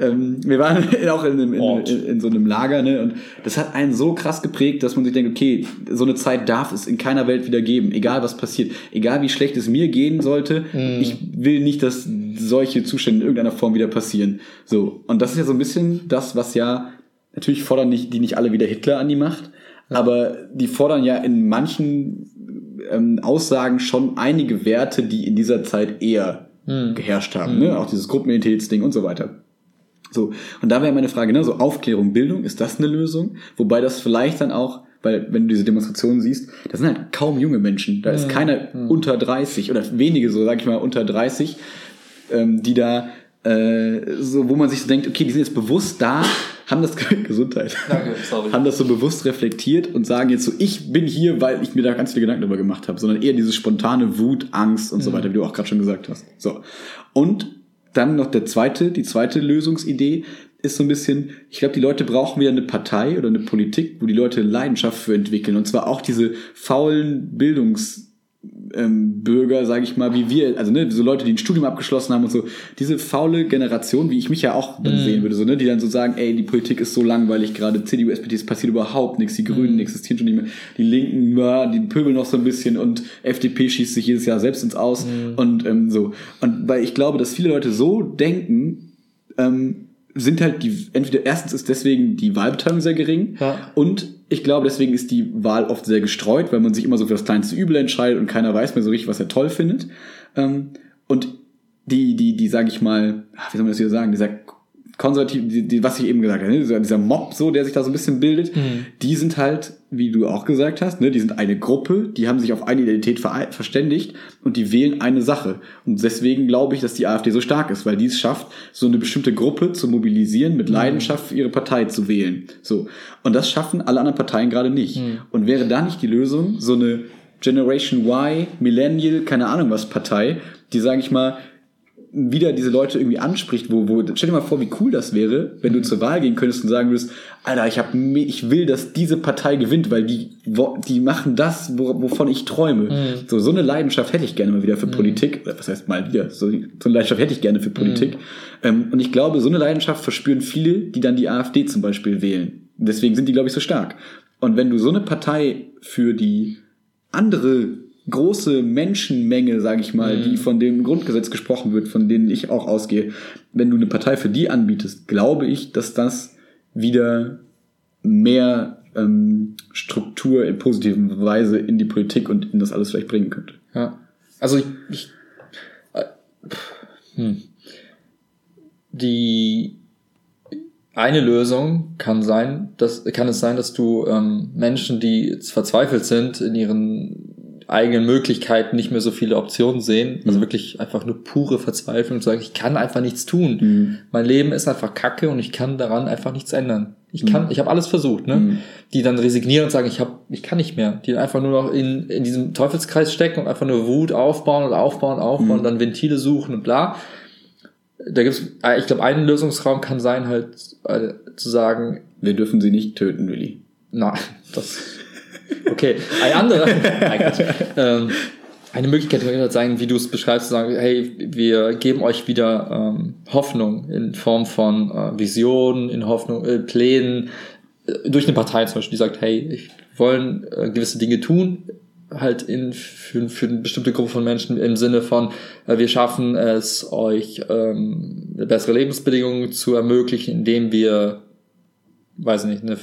ähm, wir waren auch in, einem, in, in, in so einem Lager, ne? Und das hat einen so krass geprägt, dass man sich denkt, okay, so eine Zeit darf es in keiner Welt wieder geben, egal was passiert, egal wie schlecht es mir gehen sollte. Ich will nicht, dass solche Zustände in irgendeiner Form wieder passieren. So. Und das ist ja so ein bisschen das, was ja, natürlich fordern nicht, die nicht alle wieder Hitler an die Macht, aber die fordern ja in manchen ähm, Aussagen schon einige Werte, die in dieser Zeit eher geherrscht haben. Ne? Auch dieses Gruppenidentitätsding und so weiter. So, und da wäre meine Frage, ne, so Aufklärung, Bildung, ist das eine Lösung? Wobei das vielleicht dann auch, weil wenn du diese Demonstrationen siehst, da sind halt kaum junge Menschen. Da ist keiner unter 30 oder wenige so, sag ich mal, unter 30, ähm, die da äh, so, wo man sich so denkt, okay, die sind jetzt bewusst da, haben das Gesundheit, Danke, sorry. haben das so bewusst reflektiert und sagen jetzt so, ich bin hier, weil ich mir da ganz viele Gedanken darüber gemacht habe, sondern eher diese spontane Wut, Angst und so weiter, wie du auch gerade schon gesagt hast. So. Und dann noch der zweite, die zweite Lösungsidee ist so ein bisschen, ich glaube, die Leute brauchen wieder eine Partei oder eine Politik, wo die Leute Leidenschaft für entwickeln. Und zwar auch diese faulen Bildungs ähm, Bürger, sage ich mal, wie wir, also ne, so Leute, die ein Studium abgeschlossen haben und so, diese faule Generation, wie ich mich ja auch dann sehen würde, so ne, die dann so sagen, ey, die Politik ist so langweilig gerade, CDU, SPD, es passiert überhaupt nichts, die Grünen existieren schon nicht mehr, die Linken, ja, die pöbeln noch so ein bisschen und FDP schießt sich jedes Jahr selbst ins Aus und ähm, so. Und weil ich glaube, dass viele Leute so denken, ähm, sind halt die, entweder erstens ist deswegen die Wahlbeteiligung sehr gering Ja. und ich glaube, deswegen ist die Wahl oft sehr gestreut, weil man sich immer so für das kleinste Übel entscheidet und keiner weiß mehr so richtig, was er toll findet. Ähm, und die, die, die, sage ich mal, ach, wie soll man das wieder sagen, dieser konservativ, die, die, was ich eben gesagt habe, ne, dieser, dieser Mob so, der sich da so ein bisschen bildet, die sind halt, wie du auch gesagt hast, ne, die sind eine Gruppe, die haben sich auf eine Identität verei- verständigt und die wählen eine Sache. Und deswegen glaube ich, dass die AfD so stark ist, weil die es schafft, so eine bestimmte Gruppe zu mobilisieren, mit Leidenschaft für ihre Partei zu wählen. So. Und das schaffen alle anderen Parteien gerade nicht. Und wäre da nicht die Lösung, so eine Generation Y, Millennial, keine Ahnung was Partei, die, sage ich mal, wieder diese Leute irgendwie anspricht, wo, wo, stell dir mal vor, wie cool das wäre, wenn du zur Wahl gehen könntest und sagen würdest, Alter, ich hab, ich will, dass diese Partei gewinnt, weil die, wo- die machen das, wo, wovon ich träume. So, so eine Leidenschaft hätte ich gerne mal wieder für Politik, oder was heißt mal wieder, so, so eine Leidenschaft hätte ich gerne für Politik. Ähm, und ich glaube, so eine Leidenschaft verspüren viele, die dann die AfD zum Beispiel wählen. Deswegen sind die, glaube ich, so stark. Und wenn du so eine Partei für die andere große Menschenmenge, sage ich mal, die von dem Grundgesetz gesprochen wird, von denen ich auch ausgehe, wenn du eine Partei für die anbietest, glaube ich, dass das wieder mehr ähm, Struktur in positiver Weise in die Politik und in das alles vielleicht bringen könnte. Ja. Also ich, ich äh, hm. die eine Lösung kann sein, dass kann es sein, dass du ähm, Menschen, die verzweifelt sind in ihren eigenen Möglichkeiten nicht mehr so viele Optionen sehen, also wirklich einfach nur pure Verzweiflung zu sagen, ich kann einfach nichts tun. Mein Leben ist einfach Kacke und ich kann daran einfach nichts ändern. Ich kann, ich habe alles versucht, ne? Die dann resignieren und sagen, ich habe, ich kann nicht mehr. Die einfach nur noch in, in diesem Teufelskreis stecken und einfach nur Wut aufbauen und aufbauen, aufbauen, dann Ventile suchen und bla. Da gibt's, äh, ich glaube, ein Lösungsraum kann sein, halt äh, zu sagen, Wir dürfen sie nicht töten, Willi. na, das. Okay, ein anderer. mein Gott. ähm, Eine Möglichkeit könnte sein, wie du es beschreibst, zu sagen, hey, wir geben euch wieder ähm, Hoffnung in Form von äh, Visionen, in Hoffnung, äh, Plänen, äh, durch eine Partei zum Beispiel, die sagt, hey, ich wollen äh, gewisse Dinge tun, halt in, für, für eine bestimmte Gruppe von Menschen im Sinne von, äh, wir schaffen es euch ähm, bessere Lebensbedingungen zu ermöglichen, indem wir, weiß nicht, eine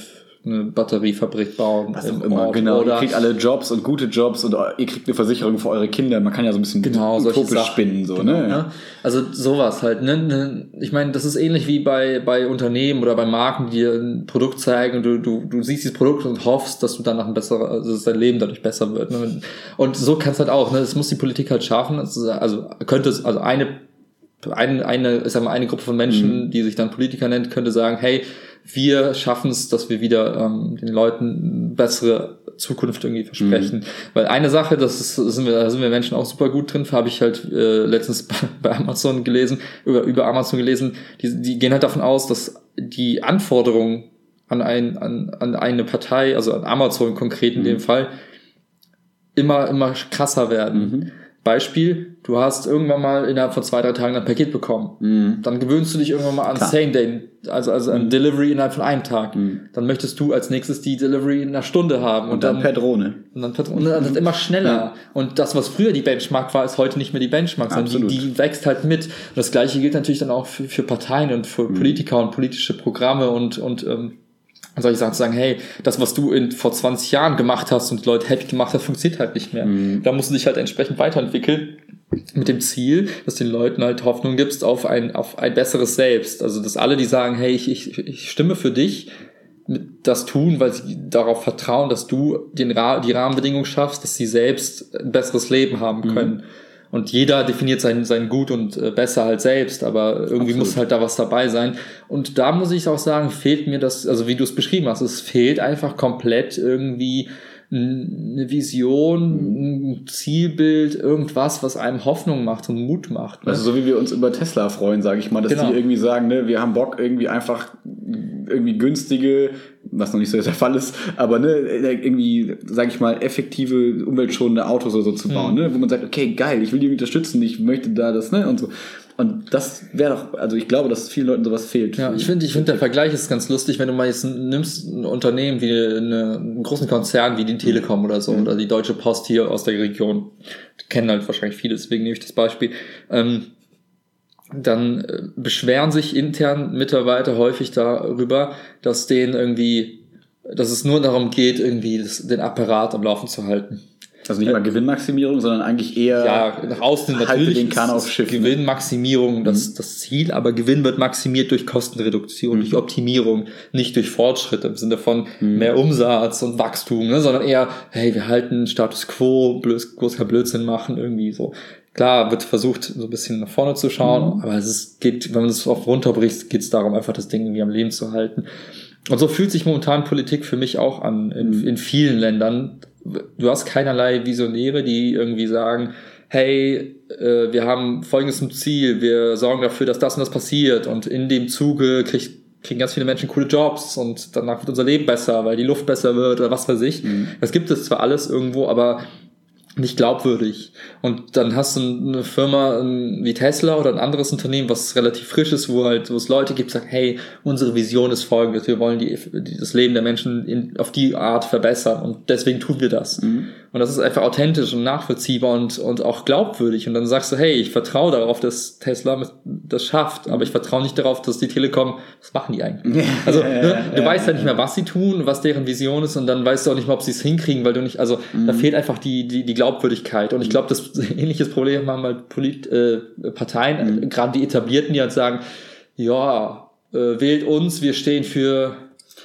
eine Batteriefabrik bauen Was im, im Ort. Genau, oder ihr kriegt alle Jobs und gute Jobs und ihr kriegt eine Versicherung für eure Kinder. Man kann ja so ein bisschen genau, utopisch spinnen. So, genau, ne? ne? Also sowas halt. Ne? ne? Ich meine, das ist ähnlich wie bei, bei Unternehmen oder bei Marken, die dir ein Produkt zeigen und du, du, du siehst dieses Produkt und hoffst, dass du danach ein besserer, also dass dein Leben dadurch besser wird. Ne? Und so kann es halt auch. Ne? Das muss die Politik halt schaffen. Also könnte es, also eine eine, eine, sag mal, eine Gruppe von Menschen, mhm. die sich dann Politiker nennt, könnte sagen, hey, wir schaffen es, dass wir wieder ähm, den Leuten bessere Zukunft irgendwie versprechen. Mhm. Weil eine Sache, das ist, sind wir, da sind wir Menschen auch super gut drin, habe ich halt äh, letztens bei Amazon gelesen, über, über Amazon gelesen, die, die gehen halt davon aus, dass die Anforderungen an, ein, an, an eine Partei, also an Amazon konkret in mhm. dem Fall, immer, immer krasser werden. Mhm. Beispiel, du hast irgendwann mal innerhalb von zwei, drei Tagen ein Paket bekommen. Mhm. Dann gewöhnst du dich irgendwann mal an Klar. Same Day, also, also ein mhm. Delivery innerhalb von einem Tag. Mhm. Dann möchtest du als nächstes die Delivery in einer Stunde haben. Und, und dann, dann, per Drohne. Und dann per Drohne. Und dann immer schneller. Ja. Und das, was früher die Benchmark war, ist heute nicht mehr die Benchmark, sondern die, die wächst halt mit. Und das Gleiche gilt natürlich dann auch für, für Parteien und für mhm. Politiker und politische Programme und, und ähm, und solche Sachen zu sagen, hey, das, was du in, vor 20 Jahren gemacht hast und Leute happy gemacht hast, funktioniert halt nicht mehr. Mhm. Da musst du dich halt entsprechend weiterentwickeln mit dem Ziel, dass den Leuten halt Hoffnung gibst auf ein, auf ein besseres Selbst. Also, dass alle, die sagen, hey, ich, ich, ich stimme für dich, das tun, weil sie darauf vertrauen, dass du den, die Rahmenbedingungen schaffst, dass sie selbst ein besseres Leben haben mhm. können. Mhm. Und jeder definiert sein, sein Gut und äh, besser halt selbst, aber irgendwie Absolut. muss halt da was dabei sein. Und da muss ich auch sagen, fehlt mir das, also wie du es beschrieben hast, es fehlt einfach komplett irgendwie eine Vision, ein Zielbild, irgendwas, was einem Hoffnung macht und Mut macht. Ne? Also so wie wir uns über Tesla freuen, sage ich mal, dass genau. die irgendwie sagen, ne, wir haben Bock irgendwie einfach irgendwie günstige, was noch nicht so der Fall ist, aber ne, irgendwie, sage ich mal, effektive, umweltschonende Autos oder so zu bauen, mhm. ne, wo man sagt, okay, geil, ich will die unterstützen, ich möchte da das, ne, und so. Und das wäre doch, also ich glaube, dass vielen Leuten sowas fehlt. Ja, ich finde, ich finde der Vergleich ist ganz lustig, wenn du mal jetzt nimmst ein Unternehmen wie eine, einen großen Konzern wie die Telekom oder so mhm. oder die Deutsche Post hier aus der Region, die kennen halt wahrscheinlich viele, deswegen nehme ich das Beispiel. Ähm, dann äh, beschweren sich intern Mitarbeiter häufig darüber, dass denen irgendwie, dass es nur darum geht, irgendwie das, den Apparat am Laufen zu halten. Also nicht mal Gewinnmaximierung, sondern eigentlich eher ja, nach außen natürlich den Kahn auf Schiff. Ne? Gewinnmaximierung das, mhm. das Ziel, aber Gewinn wird maximiert durch Kostenreduktion, mhm. durch Optimierung, nicht durch Fortschritt im Sinne von mhm. mehr Umsatz und Wachstum, ne, sondern eher, hey, wir halten Status Quo, bloß, bloß kein Blödsinn machen, irgendwie so. Klar wird versucht, so ein bisschen nach vorne zu schauen, mhm. aber es ist, geht, wenn man es oft runterbricht, geht es darum, einfach das Ding irgendwie am Leben zu halten. Und so fühlt sich momentan Politik für mich auch an, in, mhm. in vielen Ländern du hast keinerlei Visionäre, die irgendwie sagen, hey, äh, wir haben folgendes Ziel, wir sorgen dafür, dass das und das passiert und in dem Zuge kriegt kriegen ganz viele Menschen coole Jobs und danach wird unser Leben besser, weil die Luft besser wird oder was weiß ich. Mhm. Das gibt es zwar alles irgendwo, aber nicht glaubwürdig. Und dann hast du eine Firma wie Tesla oder ein anderes Unternehmen, was relativ frisch ist, wo halt, wo es Leute gibt, sagen, hey, unsere Vision ist folgendes, wir wollen die, das Leben der Menschen in, auf die Art verbessern und deswegen tun wir das. Mhm. Und das ist einfach authentisch und nachvollziehbar und, und auch glaubwürdig. Und dann sagst du, hey, ich vertraue darauf, dass Tesla das schafft, aber ich vertraue nicht darauf, dass die Telekom, was machen die eigentlich? Also, ne, du weißt ja nicht mehr, was sie tun, was deren Vision ist und dann weißt du auch nicht mehr, ob sie es hinkriegen, weil du nicht, also mhm. da fehlt einfach die, die, die Glaubwürdigkeit. Und ich glaube, das ähnliches Problem haben halt Polit, äh, Parteien, mhm. gerade die etablierten, die halt sagen, ja, äh, wählt uns, wir stehen für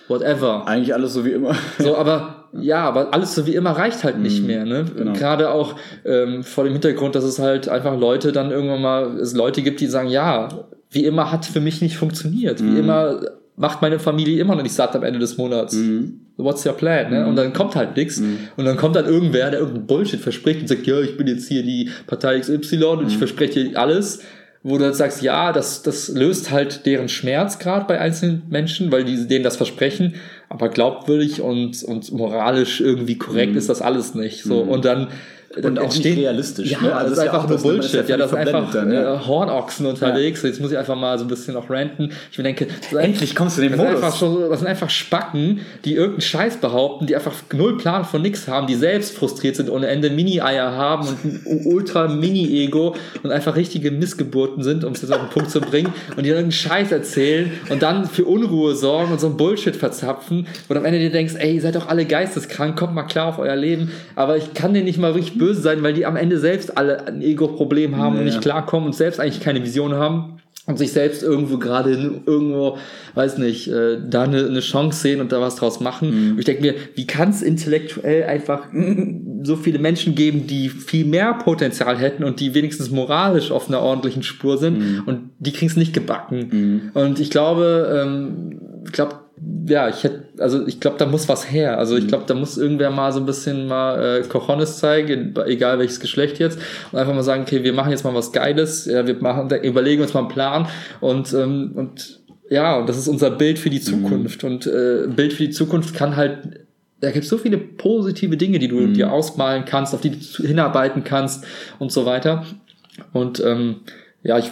whatever. Eigentlich alles so wie immer. So, aber ja, aber alles so wie immer reicht halt nicht mhm. mehr. Ne? Genau. Gerade auch ähm, vor dem Hintergrund, dass es halt einfach Leute dann irgendwann mal, es Leute gibt, die sagen, ja, wie immer hat für mich nicht funktioniert. Mhm. Wie immer macht meine Familie immer noch nicht satt am Ende des Monats. Mhm. What's your plan? Ne? Und dann kommt halt nichts. Mhm. Und dann kommt dann irgendwer, der irgendeinen Bullshit verspricht und sagt, ja, ich bin jetzt hier die Partei XY und ich mhm. verspreche dir alles wo du dann sagst, ja, das, das löst halt deren Schmerz gerade bei einzelnen Menschen, weil die denen das versprechen, aber glaubwürdig und, und moralisch irgendwie korrekt mhm. ist das alles nicht. So, mhm. und dann und auch nicht realistisch. Ja, ne? also das ist ja einfach nur ne? Bullshit. Ja, das ist einfach dann, ja. äh, Hornochsen unterwegs. Jetzt muss ich einfach mal so ein bisschen auch ranten. Ich mir denke, Endlich kommst du in den das sind Modus. einfach so, das sind einfach Spacken, die irgendeinen Scheiß behaupten, die einfach null Plan von nix haben, die selbst frustriert sind, ohne Ende Mini-Eier haben und ein u- ultra Mini-Ego und einfach richtige Missgeburten sind, um es jetzt auf den Punkt zu bringen, und die dann irgendeinen Scheiß erzählen und dann für Unruhe sorgen und so ein Bullshit verzapfen, du am Ende dir denkst, ey, ihr seid doch alle geisteskrank, kommt mal klar auf euer Leben, aber ich kann denen nicht mal richtig böse sein, weil die am Ende selbst alle ein Ego-Problem haben und Ja. nicht klarkommen und selbst eigentlich keine Vision haben und sich selbst irgendwo gerade irgendwo, weiß nicht, äh, da eine, eine Chance sehen und da was draus machen. Und ich denke mir, wie kann es intellektuell einfach so viele Menschen geben, die viel mehr Potenzial hätten und die wenigstens moralisch auf einer ordentlichen Spur sind und die kriegen es nicht gebacken. Und ich glaube, ähm, ich glaube, ja, ich hätte, also ich glaube, da muss was her. Also ich glaube, da muss irgendwer mal so ein bisschen mal äh, Cojones zeigen, egal welches Geschlecht jetzt, und einfach mal sagen, okay, wir machen jetzt mal was Geiles, ja, wir machen, überlegen uns mal einen Plan und ähm, und ja, und das ist unser Bild für die Zukunft. Und äh, Bild für die Zukunft kann halt, da gibt es so viele positive Dinge, die du dir ausmalen kannst, auf die du hinarbeiten kannst und so weiter. Und ähm, ja, ich,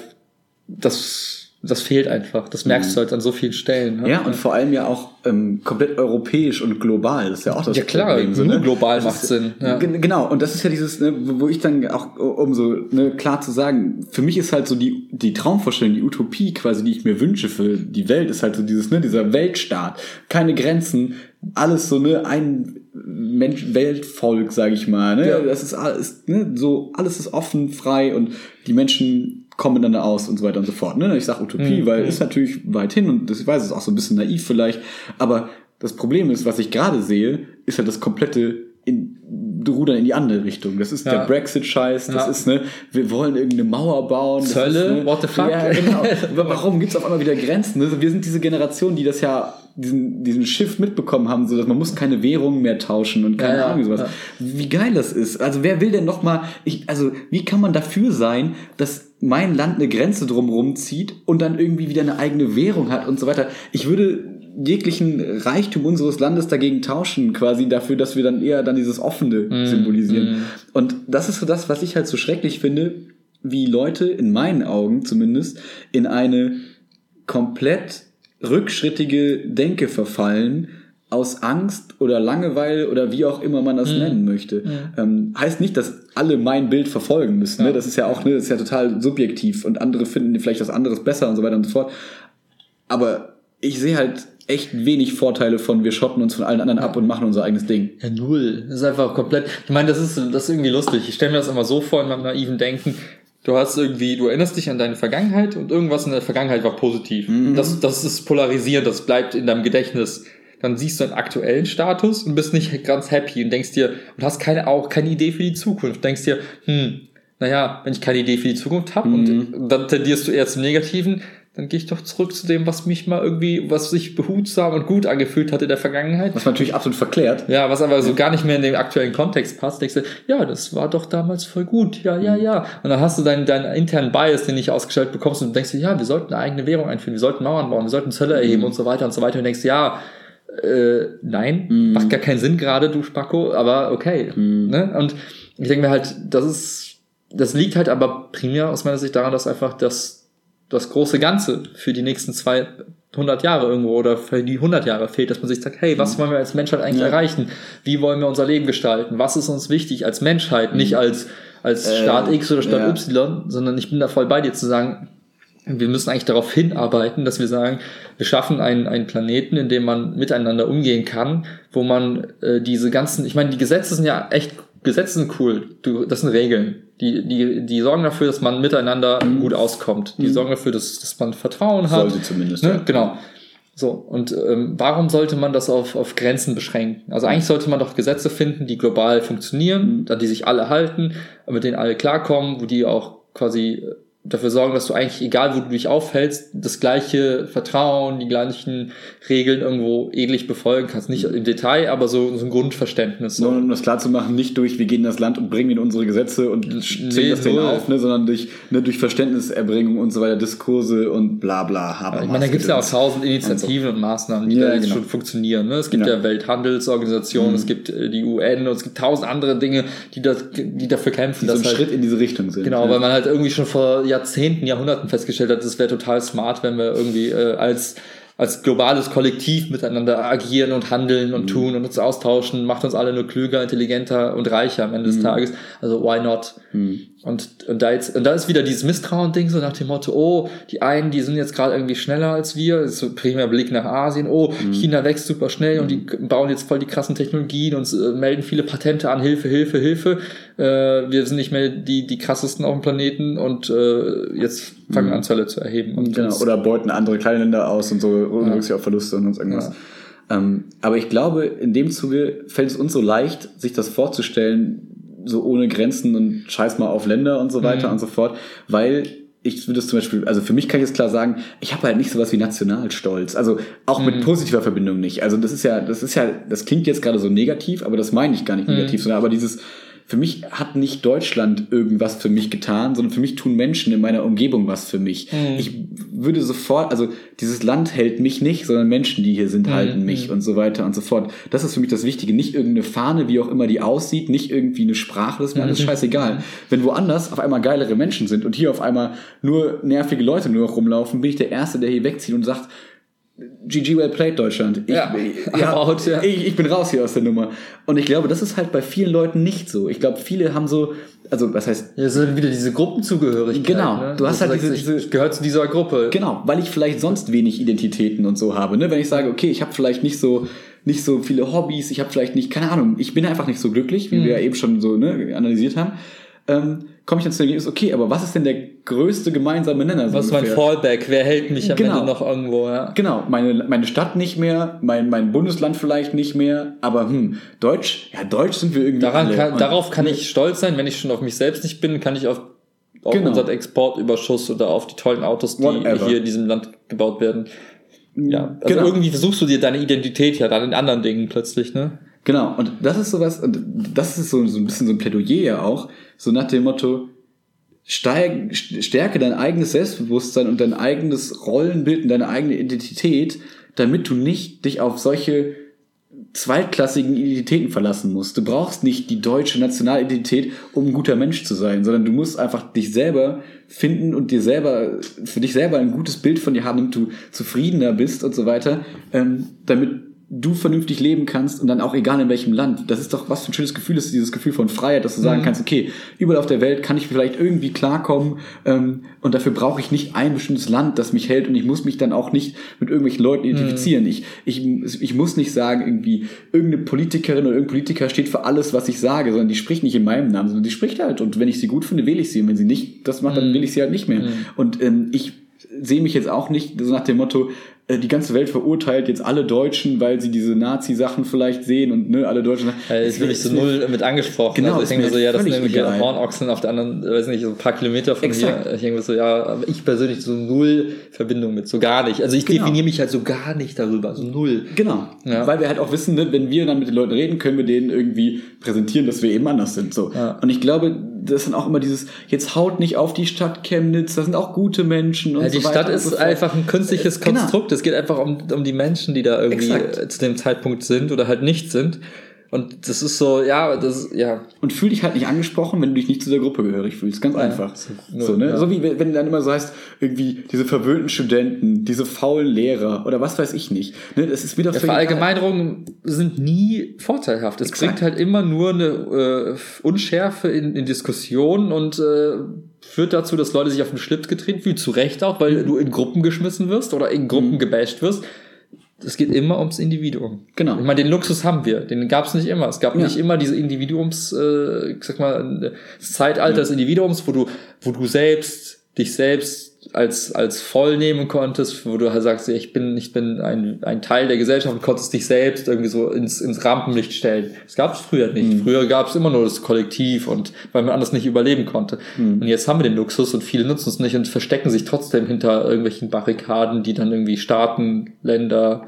das, das fehlt einfach. Das merkst du halt an so vielen Stellen. Ne? Ja, und vor allem ja auch ähm, komplett europäisch und global. Das ist ja auch das Ja, klar, Problem. nur global Das macht ist- Sinn, ja. Gen- Genau, und das ist ja dieses, ne, wo wo ich dann auch, um so ne, klar zu sagen, für mich ist halt so die, die Traumvorstellung, die Utopie quasi, die ich mir wünsche für die Welt, ist halt so dieses, ne, dieser Weltstaat. Keine Grenzen, alles so, ne, ein Mensch, Weltvolk, sag ich mal. Ne? Ja. Das ist alles, ne, so, alles ist offen, frei und die Menschen kommen miteinander aus und so weiter und so fort. Ne? Ich sag Utopie, Mhm. weil ist natürlich weit hin und das, ich weiß, es ist auch so ein bisschen naiv vielleicht, aber das Problem ist, was ich gerade sehe, ist halt das komplette in, Rudern in die andere Richtung. Das ist Ja. der Brexit-Scheiß, das Ja. ist, ne, wir wollen irgendeine Mauer bauen. Zölle? ist, ne, What the fuck? Ja, genau. Warum gibt's auf einmal wieder Grenzen? Ne? Wir sind diese Generation, die das ja, diesen, diesen Schiff mitbekommen haben, so dass man muss keine Währung mehr tauschen und keine Ja, Ahnung sowas. ja. Wie geil das ist. Also wer will denn noch mal, ich, also wie kann man dafür sein, dass mein Land eine Grenze drumherum zieht und dann irgendwie wieder eine eigene Währung hat und so weiter. Ich würde jeglichen Reichtum unseres Landes dagegen tauschen, quasi dafür, dass wir dann eher dann dieses Offene symbolisieren. Und das ist so das, was ich halt so schrecklich finde, wie Leute, in meinen Augen zumindest, in eine komplett rückschrittige Denke verfallen, aus Angst oder Langeweile oder wie auch immer man das nennen möchte. Ähm, heißt nicht, dass alle mein Bild verfolgen müssen. Ne? Das ist ja auch, ne, das ist ja total subjektiv und andere finden vielleicht was anderes besser und so weiter und so fort. Aber ich sehe halt echt wenig Vorteile von, wir schotten uns von allen anderen ab und machen unser eigenes Ding. Ja, null. Das ist einfach komplett. Ich meine, das ist, das ist irgendwie lustig. Ich stelle mir das immer so vor in meinem naiven Denken. Du hast irgendwie, du erinnerst dich an deine Vergangenheit und irgendwas in der Vergangenheit war positiv. Das, das ist polarisierend, das bleibt in deinem Gedächtnis. Dann siehst du einen aktuellen Status und bist nicht ganz happy und denkst dir, und hast keine, auch keine Idee für die Zukunft. Denkst dir, hm, naja, wenn ich keine Idee für die Zukunft habe und dann tendierst du eher zum Negativen, dann gehe ich doch zurück zu dem, was mich mal irgendwie, was sich behutsam und gut angefühlt hat in der Vergangenheit. Was man natürlich absolut verklärt. Ja, was aber so gar nicht mehr in den aktuellen Kontext passt, denkst du, ja, das war doch damals voll gut, ja, ja, ja. Und dann hast du deinen, deinen internen Bias, den nicht ausgestellt bekommst und denkst dir, ja, wir sollten eine eigene Währung einführen, wir sollten Mauern bauen, wir sollten Zölle erheben und so weiter und so weiter. Und denkst, ja, äh, nein, macht gar keinen Sinn gerade, du Spacko, aber okay. Ne? Und ich denke mir halt, das ist, das liegt halt aber primär aus meiner Sicht daran, dass einfach das, das große Ganze für die nächsten 200 Jahre irgendwo oder für die 100 Jahre fehlt, dass man sich sagt, hey, was wollen wir als Menschheit eigentlich Ja. erreichen? Wie wollen wir unser Leben gestalten? Was ist uns wichtig als Menschheit? Nicht als, als Staat X oder Staat ja. Y, sondern ich bin da voll bei dir zu sagen, wir müssen eigentlich darauf hinarbeiten, dass wir sagen, wir schaffen einen, einen Planeten, in dem man miteinander umgehen kann, wo man äh, diese ganzen, ich meine, die Gesetze sind ja echt, Gesetze sind cool, du, das sind Regeln. Die, die, die sorgen dafür, dass man miteinander gut auskommt. Die sorgen dafür, dass, dass man Vertrauen hat. Sollte zumindest, Ne? ja. Genau. So, und ähm, warum sollte man das auf, auf Grenzen beschränken? Also eigentlich sollte man doch Gesetze finden, die global funktionieren, an die sich alle halten, mit denen alle klarkommen, wo die auch quasi dafür sorgen, dass du eigentlich, egal wo du dich aufhältst, das gleiche Vertrauen, die gleichen Regeln irgendwo ähnlich befolgen kannst. Nicht im Detail, aber so, so ein Grundverständnis. So. Nur um das klar zu machen, nicht durch, wir gehen in das Land und bringen in unsere Gesetze und zählen nee, das denen auf, ne, sondern durch, ne, durch Verständniserbringung und so weiter, Diskurse und bla bla. Haber, ich meine, da gibt es ja auch tausend Initiativen und, so. und Maßnahmen, die ja, da jetzt genau. schon funktionieren. Ne? Es gibt ja, ja Welthandelsorganisationen, mhm. es gibt äh, die UN und es gibt tausend andere Dinge, die, das, die dafür kämpfen. Die dass so ein halt, Schritt in diese Richtung sind. Genau, ja. weil man halt irgendwie schon vor Jahrzehnten, Jahrhunderten festgestellt hat, es wäre total smart, wenn wir irgendwie äh, als als globales Kollektiv miteinander agieren und handeln und mhm. tun und uns austauschen, macht uns alle nur klüger, intelligenter und reicher am Ende mhm. des Tages. Also why not? Mhm. Und, und da jetzt, und da ist wieder dieses Misstrauen-Ding, so nach dem Motto, oh, die einen, die sind jetzt gerade irgendwie schneller als wir, so primär Blick nach Asien, oh, mhm. China wächst super schnell und die mhm. bauen jetzt voll die krassen Technologien und äh, melden viele Patente an, Hilfe, Hilfe, Hilfe. Äh, wir sind nicht mehr die, die krassesten auf dem Planeten und äh, jetzt fangen mhm. an, Zölle zu erheben. Und genau, oder beuten andere kleine Länder aus und so, unmöglich ja. auf Verluste und sonst irgendwas. Ja. Ähm, aber ich glaube, in dem Zuge fällt es uns so leicht, sich das vorzustellen, so ohne Grenzen und scheiß mal auf Länder und so weiter mhm. und so fort, weil ich würde es zum Beispiel, also für mich kann ich jetzt klar sagen, ich habe halt nicht sowas wie Nationalstolz. Also auch mhm. mit positiver Verbindung nicht. Also das ist ja, das ist ja, das klingt jetzt gerade so negativ, aber das meine ich gar nicht mhm. negativ, sondern aber dieses, für mich hat nicht Deutschland irgendwas für mich getan, sondern für mich tun Menschen in meiner Umgebung was für mich. Mhm. Ich würde sofort, also dieses Land hält mich nicht, sondern Menschen, die hier sind, mhm. halten mich mhm. und so weiter und so fort. Das ist für mich das Wichtige. Nicht irgendeine Fahne, wie auch immer die aussieht, nicht irgendwie eine Sprache, das ist mir alles mhm. scheißegal. Wenn woanders auf einmal geilere Menschen sind und hier auf einmal nur nervige Leute nur noch rumlaufen, bin ich der Erste, der hier wegzieht und sagt, GG well played Deutschland. Ich, ja, ja, out, ja. Ich, ich, bin raus hier aus der Nummer. Und ich glaube, das ist halt bei vielen Leuten nicht so. Ich glaube, viele haben so, also was heißt. Ja, ist wieder diese Gruppenzugehörigkeit. Genau. Ne? Du hast halt diese, diese. Ich gehört zu dieser Gruppe. Genau, weil ich vielleicht sonst wenig Identitäten und so habe. Ne? Wenn ich sage, okay, ich habe vielleicht nicht so nicht so viele Hobbys, ich habe vielleicht nicht, keine Ahnung, ich bin einfach nicht so glücklich, wie mhm. wir ja eben schon so ne, analysiert haben. Ähm, komme ich dann zu dem Ergebnis, okay, aber was ist denn der größte gemeinsame Nenner? So was ist mein Fallback? Wer hält mich am genau. Ende noch irgendwo? Ja? Genau, meine, meine Stadt nicht mehr, mein, mein Bundesland vielleicht nicht mehr, aber hm, Deutsch, ja, Deutsch sind wir irgendwie Daran alle. Kann, darauf kann ich stolz sein, wenn ich schon auf mich selbst nicht bin, kann ich auf, auf genau. unseren Exportüberschuss oder auf die tollen Autos, die Whatever. hier in diesem Land gebaut werden. Ja, also genau. irgendwie versuchst du dir deine Identität ja dann in anderen Dingen plötzlich, ne? Genau, und das ist sowas, und das ist so, so ein bisschen so ein Plädoyer ja auch, so nach dem Motto, steig, stärke dein eigenes Selbstbewusstsein und dein eigenes Rollenbild und deine eigene Identität, damit du nicht dich auf solche zweitklassigen Identitäten verlassen musst. Du brauchst nicht die deutsche Nationalidentität, um ein guter Mensch zu sein, sondern du musst einfach dich selber finden und dir selber, für dich selber ein gutes Bild von dir haben, damit du zufriedener bist und so weiter, ähm, damit du vernünftig leben kannst und dann auch egal in welchem Land. Das ist doch, was für ein schönes Gefühl ist, dieses Gefühl von Freiheit, dass du sagen mhm. kannst, okay, überall auf der Welt kann ich vielleicht irgendwie klarkommen ähm, und dafür brauche ich nicht ein bestimmtes Land, das mich hält und ich muss mich dann auch nicht mit irgendwelchen Leuten identifizieren. Mhm. Ich, ich, ich muss nicht sagen, irgendwie, irgendeine Politikerin oder irgendein Politiker steht für alles, was ich sage, sondern die spricht nicht in meinem Namen, sondern die spricht halt und wenn ich sie gut finde, wähle ich sie und wenn sie nicht das macht, dann mhm. wähle ich sie halt nicht mehr. Mhm. Und ähm, ich sehe mich jetzt auch nicht so nach dem Motto, die ganze Welt verurteilt jetzt alle Deutschen, weil sie diese Nazi-Sachen vielleicht sehen und ne, alle Deutschen. Ja, ist wirklich so null mit angesprochen. Genau, also ich denke so, ja, das sind irgendwie Hornochsen auf der anderen, weiß nicht, so ein paar Kilometer von Exakt. hier. Ich denke so, ja, aber ich persönlich so null Verbindung mit, so gar nicht. Also ich genau. definiere mich halt so gar nicht darüber, so null. Genau. Ja. Weil wir halt auch wissen, ne, wenn wir dann mit den Leuten reden, können wir denen irgendwie präsentieren, dass wir eben anders sind. So. Ja. Und ich glaube, das sind auch immer dieses, jetzt haut nicht auf die Stadt Chemnitz, da sind auch gute Menschen und ja, die so weiter. Die Stadt ist so einfach ein künstliches genau. Konstrukt. Es geht einfach um, um die Menschen, die da irgendwie Exakt. zu dem Zeitpunkt sind oder halt nicht sind. Und das ist so, ja, das ja. Und fühl dich halt nicht angesprochen, wenn du dich nicht zu der Gruppe gehörig fühlst. Ganz ja, einfach. So, so, ne? Ja. so wie wenn dann immer so heißt, irgendwie diese verwöhnten Studenten, diese faulen Lehrer oder was weiß ich nicht. Ne? Das ist wieder ja, Verallgemeinerungen sind nie vorteilhaft. Es Exakt. bringt halt immer nur eine äh, Unschärfe in, in Diskussionen und äh, führt dazu, dass Leute sich auf den Schlips getreten fühlen, zu Recht auch, weil mhm. du in Gruppen geschmissen wirst oder in Gruppen mhm. gebasht wirst es geht immer ums Individuum. Genau. Ich meine, den Luxus haben wir. Den gab es nicht immer. Es gab ja. nicht immer diese Individuums, äh, ich sag mal, das Zeitalter ja. des Individuums, wo du, wo du selbst dich selbst als, als voll nehmen konntest, wo du halt sagst, ich bin, ich bin ein, ein Teil der Gesellschaft und konntest dich selbst irgendwie so ins, ins Rampenlicht stellen. Das gab es früher nicht. Mhm. Früher gab es immer nur das Kollektiv und weil man anders nicht überleben konnte. Mhm. Und jetzt haben wir den Luxus und viele nutzen es nicht und verstecken sich trotzdem hinter irgendwelchen Barrikaden, die dann irgendwie Staaten, Länder,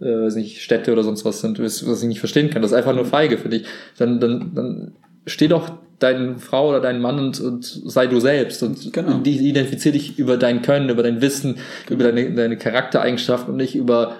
äh, weiß nicht, Städte oder sonst was sind, was, was ich nicht verstehen kann. Das ist einfach nur feige, finde ich. Dann, dann, dann steh doch deine Frau oder deinen Mann und, und sei du selbst und genau. identifiziere dich über dein Können, über dein Wissen, genau. über deine, deine Charaktereigenschaften und nicht über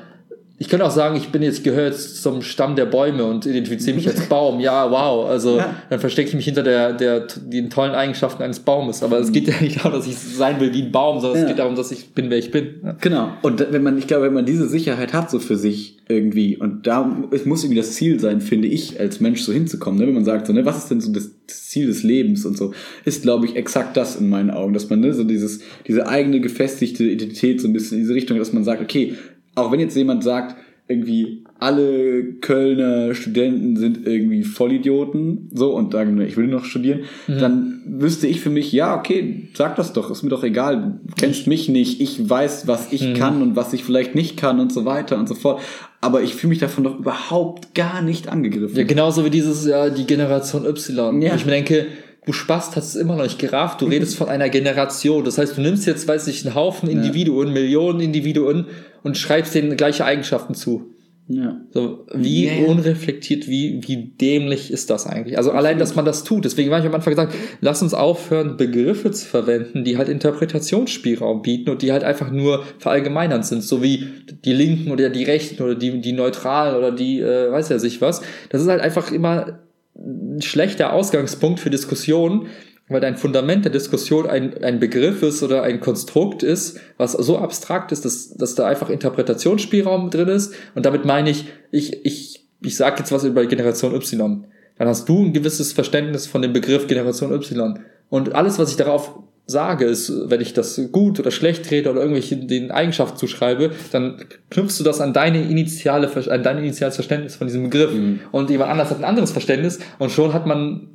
ich könnte auch sagen, ich bin jetzt gehört zum Stamm der Bäume und identifiziere mich als Baum. Ja, wow. Also ja. dann verstecke ich mich hinter der, der, den tollen Eigenschaften eines Baumes. Aber es geht ja nicht darum, dass ich sein will wie ein Baum, sondern ja. es geht darum, dass ich bin, wer ich bin. Ja. Genau. Und wenn man, ich glaube, wenn man diese Sicherheit hat, so für sich irgendwie, und da es muss irgendwie das Ziel sein, finde ich, als Mensch so hinzukommen, ne? wenn man sagt, so, ne, was ist denn so das, das Ziel des Lebens und so, ist, glaube ich, exakt das in meinen Augen, dass man ne, so dieses, diese eigene gefestigte Identität so ein bisschen in diese Richtung, dass man sagt, okay, auch wenn jetzt jemand sagt, irgendwie alle Kölner Studenten sind irgendwie Vollidioten, so, und sagen, ich will noch studieren, mhm. dann wüsste ich für mich, ja, okay, sag das doch, ist mir doch egal, du kennst mich nicht, ich weiß, was ich mhm. kann und was ich vielleicht nicht kann und so weiter und so fort. Aber ich fühle mich davon doch überhaupt gar nicht angegriffen. Ja, genauso wie dieses, ja, die Generation Y. Ja. Ich mir denke, du Spast hast es immer noch nicht gerafft, du redest von einer Generation. Das heißt, du nimmst jetzt, weiß ich, einen Haufen Individuen, ja. Millionen Individuen und schreibst denen gleiche Eigenschaften zu. Ja. So, wie yeah. unreflektiert, wie, wie dämlich ist das eigentlich? Also allein, dass man das tut. Deswegen war ich am Anfang gesagt, lass uns aufhören, Begriffe zu verwenden, die halt Interpretationsspielraum bieten und die halt einfach nur verallgemeinernd sind, so wie die Linken oder die Rechten oder die, die Neutralen oder die, äh, weiß ja sich was. Das ist halt einfach immer ein schlechter Ausgangspunkt für Diskussionen, weil dein Fundament der Diskussion ein, ein Begriff ist oder ein Konstrukt ist, was so abstrakt ist, dass, dass da einfach Interpretationsspielraum drin ist. Und damit meine ich, ich, ich, ich sage jetzt was über Generation Y. Dann hast du ein gewisses Verständnis von dem Begriff Generation Y. Und alles, was ich darauf sage, ist, wenn ich das gut oder schlecht rede oder irgendwelche den Eigenschaften zuschreibe, dann knüpfst du das an deine initiale, an dein initiales Verständnis von diesem Begriff. Mhm. Und jemand anders hat ein anderes Verständnis und schon hat man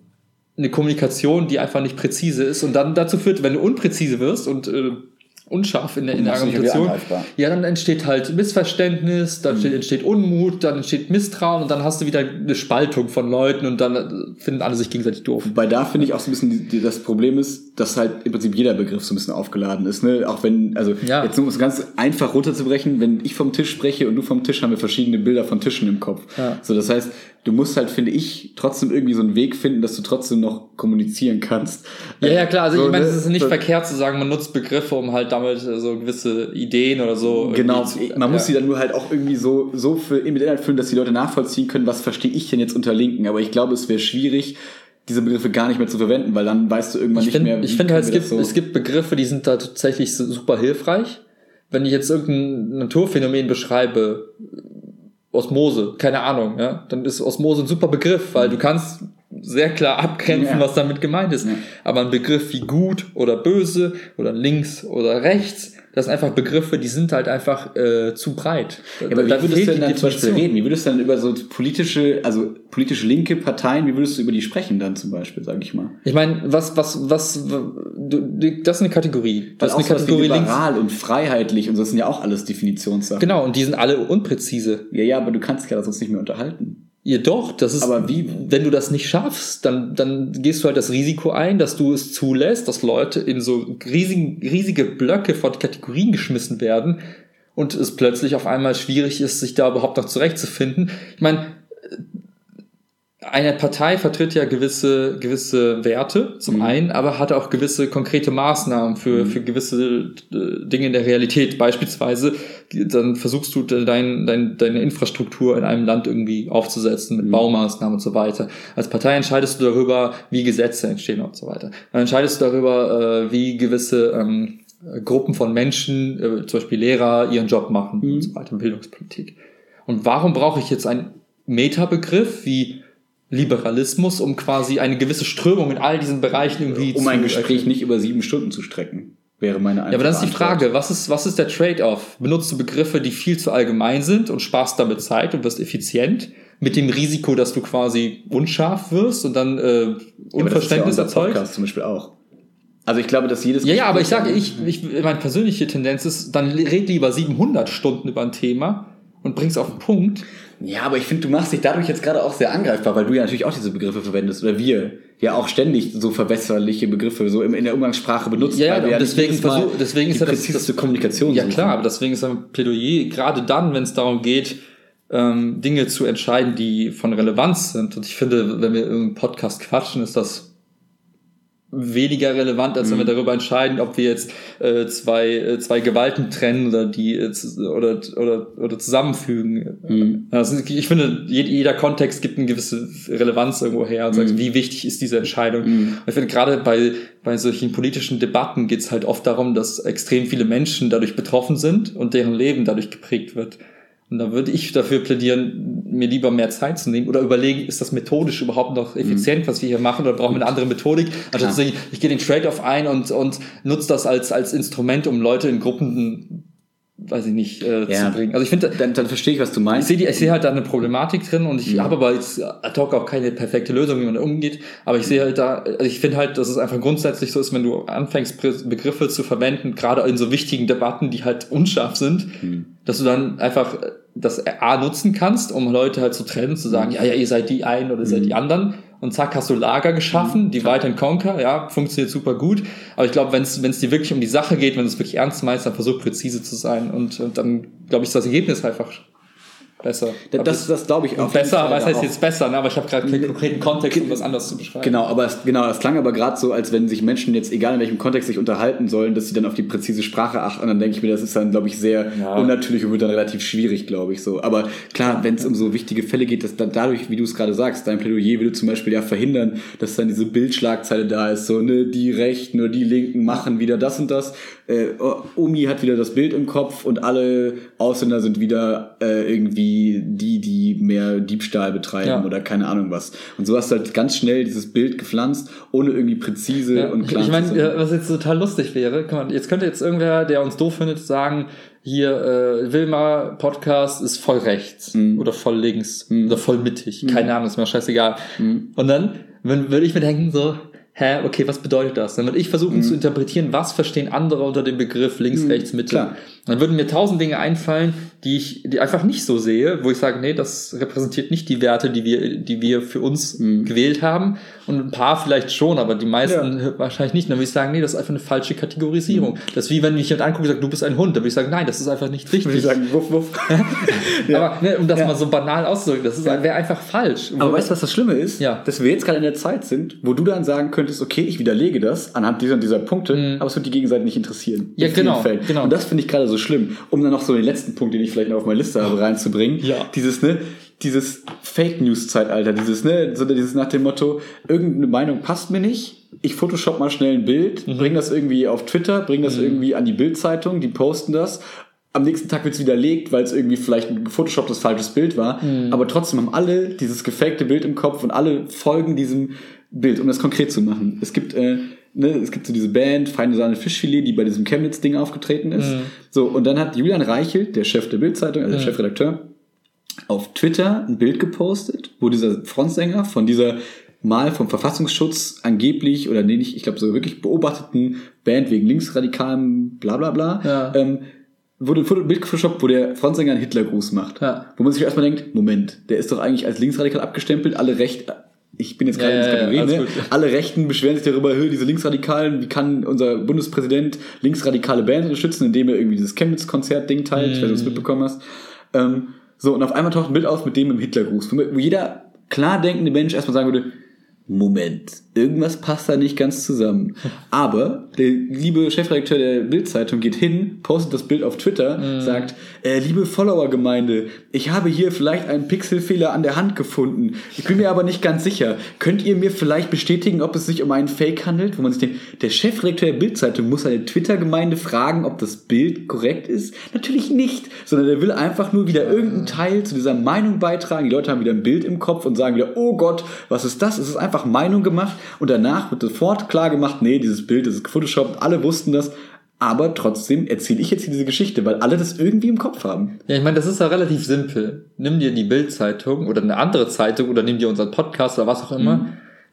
eine Kommunikation, die einfach nicht präzise ist und dann dazu führt, wenn du unpräzise wirst und äh, unscharf in der, in der Argumentation, ja, dann entsteht halt Missverständnis, dann mhm. entsteht Unmut, dann entsteht Misstrauen und dann hast du wieder eine Spaltung von Leuten und dann äh, finden alle sich gegenseitig doof. Wobei da finde ich auch so ein bisschen die, das Problem ist, dass halt im Prinzip jeder Begriff so ein bisschen aufgeladen ist, ne? Auch wenn, also ja. jetzt um es ganz einfach runterzubrechen, wenn ich vom Tisch spreche und du vom Tisch, haben wir verschiedene Bilder von Tischen im Kopf. Ja. So, das heißt, du musst halt, finde ich, trotzdem irgendwie so einen Weg finden, dass du trotzdem noch kommunizieren kannst. Ja, ja, klar. Also so, ich meine, ne? es ist nicht so, verkehrt zu sagen, man nutzt Begriffe, um halt damit äh, so gewisse Ideen oder so. Genau. Zu, man ja. muss sie dann nur halt auch irgendwie so, so für, mit Inhalt füllen, dass die Leute nachvollziehen können, was verstehe ich denn jetzt unter Linken. Aber ich glaube, es wäre schwierig, diese Begriffe gar nicht mehr zu verwenden, weil dann weißt du irgendwann ich nicht find, mehr. Wie ich finde halt, es gibt, so es gibt Begriffe, die sind da tatsächlich super hilfreich. Wenn ich jetzt irgendein Naturphänomen beschreibe, Osmose, keine Ahnung, ja, dann ist Osmose ein super Begriff, weil du kannst sehr klar abgrenzen, ja. was damit gemeint ist. Ja. Aber ein Begriff wie gut oder böse oder links oder rechts, das sind einfach Begriffe, die sind halt einfach äh, zu breit. Ja, aber wie würdest du denn dann zum Beispiel reden? Wie würdest du dann über so politische, also politisch linke Parteien, wie würdest du über die sprechen dann zum Beispiel, sage ich mal? Ich meine, was, was, was, du, das ist eine Kategorie. Das Weil ist eine Kategorie liberal links. und freiheitlich und das sind ja auch alles Definitionssachen. Genau, und die sind alle unpräzise. Ja, ja, aber du kannst ja sonst nicht mehr unterhalten. Ja, doch, das ist, aber wie, wenn du das nicht schaffst, dann, dann gehst du halt das Risiko ein, dass du es zulässt, dass Leute in so riesigen, riesige Blöcke von Kategorien geschmissen werden und es plötzlich auf einmal schwierig ist, sich da überhaupt noch zurechtzufinden. Ich meine, eine Partei vertritt ja gewisse, gewisse Werte zum mhm. einen, aber hat auch gewisse konkrete Maßnahmen für, mhm. für gewisse äh, Dinge in der Realität. Beispielsweise, dann versuchst du dein, dein, deine Infrastruktur in einem Land irgendwie aufzusetzen mit mhm. Baumaßnahmen und so weiter. Als Partei entscheidest du darüber, wie Gesetze entstehen und so weiter. Dann entscheidest du darüber, äh, wie gewisse ähm, Gruppen von Menschen, äh, zum Beispiel Lehrer, ihren Job machen und so weiter, Bildungspolitik. Und warum brauche ich jetzt einen Metabegriff wie Liberalismus, um quasi eine gewisse Strömung in all diesen Bereichen irgendwie um zu... Um ein Gespräch nicht über sieben Stunden zu strecken, wäre meine Antwort. Ja, aber dann ist die Frage, was ist, was ist der Trade-off? Benutzt du Begriffe, die viel zu allgemein sind und sparst damit Zeit und wirst effizient, mit dem Risiko, dass du quasi unscharf wirst und dann äh, Unverständnis ja, erzeugt? Podcast zum Beispiel auch. Also ich glaube, dass jedes Ja, ja, aber ich sage, ich, ich, meine persönliche Tendenz ist, dann red lieber 700 Stunden über ein Thema und bring's auf den Punkt. Ja, aber ich finde, du machst dich dadurch jetzt gerade auch sehr angreifbar, weil du ja natürlich auch diese Begriffe verwendest oder wir ja auch ständig so verwässerliche Begriffe so in der Umgangssprache benutzen. Ja, wir ja deswegen, versuch, deswegen ist ja das, präziseste Kommunikation Ja klar, aber deswegen ist ein Plädoyer gerade dann, wenn es darum geht, ähm, Dinge zu entscheiden, die von Relevanz sind. Und ich finde, wenn wir irgendeinen Podcast quatschen, ist das weniger relevant, als wenn wir darüber entscheiden, ob wir jetzt äh, zwei, äh, zwei Gewalten trennen oder die äh, oder, oder, oder zusammenfügen. Also ich finde, je- jeder Kontext gibt eine gewisse Relevanz irgendwo her und sagt, wie wichtig ist diese Entscheidung. Und ich finde, gerade bei, bei solchen politischen Debatten geht es halt oft darum, dass extrem viele Menschen dadurch betroffen sind und deren Leben dadurch geprägt wird. Und da würde ich dafür plädieren, mir lieber mehr Zeit zu nehmen oder überlegen, ist das methodisch überhaupt noch effizient, was wir hier machen, oder brauchen wir eine andere Methodik? Also zu sagen, ich gehe den Trade-off ein und, und nutze das als, als Instrument, um Leute in Gruppen, weiß ich nicht, äh, Ja. zu bringen. Also ich finde, Dann, dann verstehe ich, was du ich meinst. ich sehe halt da eine Problematik drin und ich habe aber jetzt ad hoc auch keine perfekte Lösung, wie man da umgeht. Aber ich sehe halt da, also ich finde halt, dass es einfach grundsätzlich so ist, wenn du anfängst, Be- Begriffe zu verwenden, gerade in so wichtigen Debatten, die halt unscharf sind, dass du dann einfach das A nutzen kannst, um Leute halt zu trennen, zu sagen, ja, ja, ihr seid die einen oder ihr seid die anderen. Und zack, hast du Lager geschaffen, die weiter Conquer, ja, funktioniert super gut. Aber ich glaube, wenn es wenn es dir wirklich um die Sache geht, wenn du es wirklich ernst meinst, dann versuch präzise zu sein. Und, und dann, glaube ich, ist das Ergebnis einfach besser. Das, das, das glaube ich jeden besser, was heißt auch. jetzt besser, ne? aber ich habe gerade keinen konkreten Kontext, um was anderes zu beschreiben. Genau, aber es, genau, das klang aber gerade so, als wenn sich Menschen jetzt, egal in welchem Kontext, sich unterhalten sollen, dass sie dann auf die präzise Sprache achten. Und dann denke ich mir, das ist dann, glaube ich, sehr Ja. unnatürlich und wird dann relativ schwierig, glaube ich. so. Aber klar, wenn es um so wichtige Fälle geht, dass dann dadurch, wie du es gerade sagst, dein Plädoyer würde zum Beispiel ja verhindern, dass dann diese Bildschlagzeile da ist, so, ne, die Rechten oder die Linken machen wieder das und das. Äh, Omi hat wieder das Bild im Kopf und alle Ausländer sind wieder äh, irgendwie die, die mehr Diebstahl betreiben Ja. oder keine Ahnung was. Und so hast du halt ganz schnell dieses Bild gepflanzt, ohne irgendwie präzise Ja, und klar ich meine, zu sein. ja, was jetzt total lustig wäre, mal, jetzt könnte jetzt irgendwer, der uns doof findet, sagen, hier, äh, Wilma Podcast ist voll rechts Mhm. oder voll links oder voll mittig. Keine Ahnung, ist mir scheißegal. Mhm. Und dann würde ich mir denken, so, hä, okay, was bedeutet das? Dann würde ich Mhm. versuchen zu interpretieren, was verstehen andere unter dem Begriff links, rechts, Mitte. klar. Dann würden mir tausend Dinge einfallen, die ich die einfach nicht so sehe, wo ich sage, nee, das repräsentiert nicht die Werte, die wir, die wir für uns Mhm. gewählt haben. Und ein paar vielleicht schon, aber die meisten wahrscheinlich nicht. Dann würde ich sagen, nee, das ist einfach eine falsche Kategorisierung. Das ist wie wenn mich jemand anguckt und sagt, du bist ein Hund. Dann würde ich sagen, nein, das ist einfach nicht richtig. Würde ich sagen, wuff, wuff. Aber ne, um das Ja. mal so banal auszudrücken, das ist wäre einfach falsch. Aber weißt du, was das Schlimme ist? Ja. Dass wir jetzt gerade in der Zeit sind, wo du dann sagen könntest, okay, ich widerlege das anhand dieser und dieser Punkte, aber es wird die Gegenseite nicht interessieren. Mhm. Ja, In genau, genau. Und das finde ich gerade so schlimm. Um dann noch so den letzten Punkt, den ich vielleicht noch auf meine Liste habe, reinzubringen. Ja. Dieses, ne, dieses Fake News Zeitalter, dieses, ne, so dieses nach dem Motto, irgendeine Meinung passt mir nicht. Ich photoshop mal schnell ein Bild, Mhm. bring das irgendwie auf Twitter, bring das irgendwie an die Bildzeitung, die posten das. Am nächsten Tag wird es widerlegt, weil es irgendwie vielleicht ein gefotoshopptes falsches Bild war. Mhm. Aber trotzdem haben alle dieses gefakte Bild im Kopf und alle folgen diesem Bild, um das konkret zu machen. Es gibt, äh, ne, es gibt so diese Band, Feine Sahne Fischfilet, die bei diesem Chemnitz-Ding aufgetreten ist. Mhm. So, und dann hat Julian Reichelt, der Chef der Bildzeitung, also der Chefredakteur, auf Twitter ein Bild gepostet, wo dieser Frontsänger von dieser mal vom Verfassungsschutz angeblich oder nee, nicht, ich glaube so wirklich beobachteten Band wegen linksradikalem bla bla bla, Ja. ähm, wurde ein Bild gefotoshoppt, wo der Frontsänger einen Hitlergruß macht. Ja. Wo man sich erstmal denkt, Moment, der ist doch eigentlich als linksradikal abgestempelt, alle Recht, ich bin jetzt gerade Ja, in ja, der Kategorie, ja, ne? alle Rechten beschweren sich darüber, "Hö, diese Linksradikalen, wie kann unser Bundespräsident linksradikale Bands unterstützen, indem er irgendwie dieses Chemnitz-Konzert-Ding teilt, nicht, ob du es mitbekommen hast. Ähm, so, und auf einmal taucht ein Bild auf mit dem im Hitlergruß, wo wo jeder klar denkende Mensch erstmal sagen würde, Moment, irgendwas passt da nicht ganz zusammen. Aber der liebe Chefredakteur der Bildzeitung geht hin, postet das Bild auf Twitter, sagt, äh, liebe Follower-Gemeinde, ich habe hier vielleicht einen Pixelfehler an der Hand gefunden. Ich bin mir aber nicht ganz sicher. Könnt ihr mir vielleicht bestätigen, ob es sich um einen Fake handelt? Wo man sich denkt, der Chefredakteur der Bildzeitung muss seine Twitter-Gemeinde fragen, ob das Bild korrekt ist? Natürlich nicht, sondern er will einfach nur wieder irgendeinen Teil zu dieser Meinung beitragen. Die Leute haben wieder ein Bild im Kopf und sagen wieder, oh Gott, was ist das? Es ist einfach Meinung gemacht und danach wird sofort klar gemacht, nee, dieses Bild ist gefotoshoppt, alle wussten das, aber trotzdem erzähle ich jetzt hier diese Geschichte, weil alle das irgendwie im Kopf haben. Ja, ich meine, das ist ja relativ simpel. Nimm dir die Bild-Zeitung oder eine andere Zeitung oder nimm dir unseren Podcast oder was auch immer.